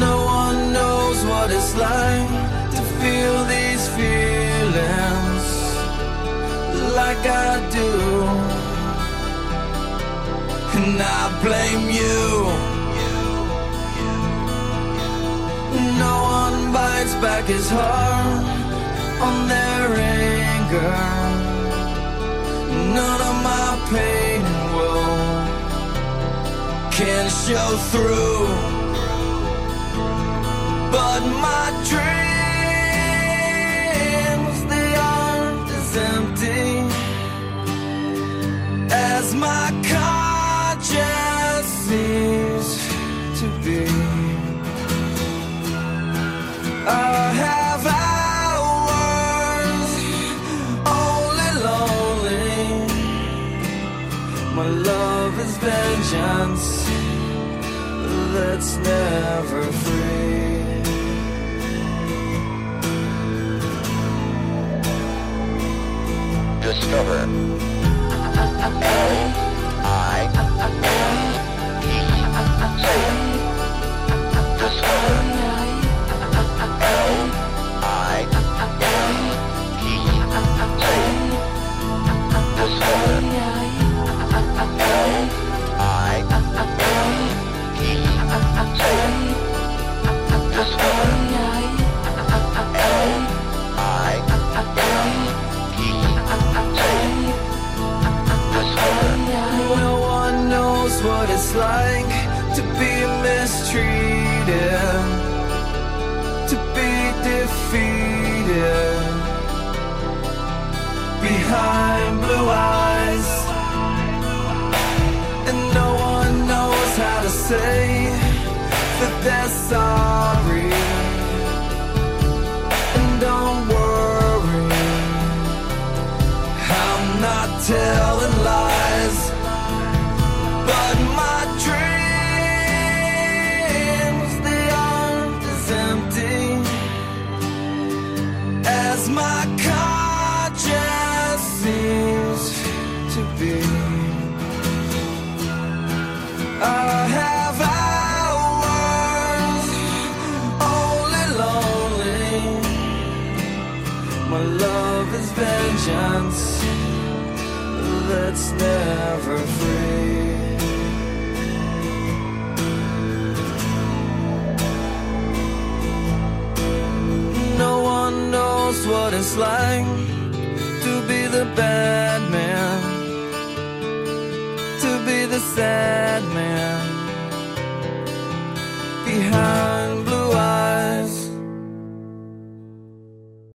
No one knows what it's like to feel these feelings like I do. And I blame you. No one bites back his heart on their anger. None of my pain and woe can show through but my dreams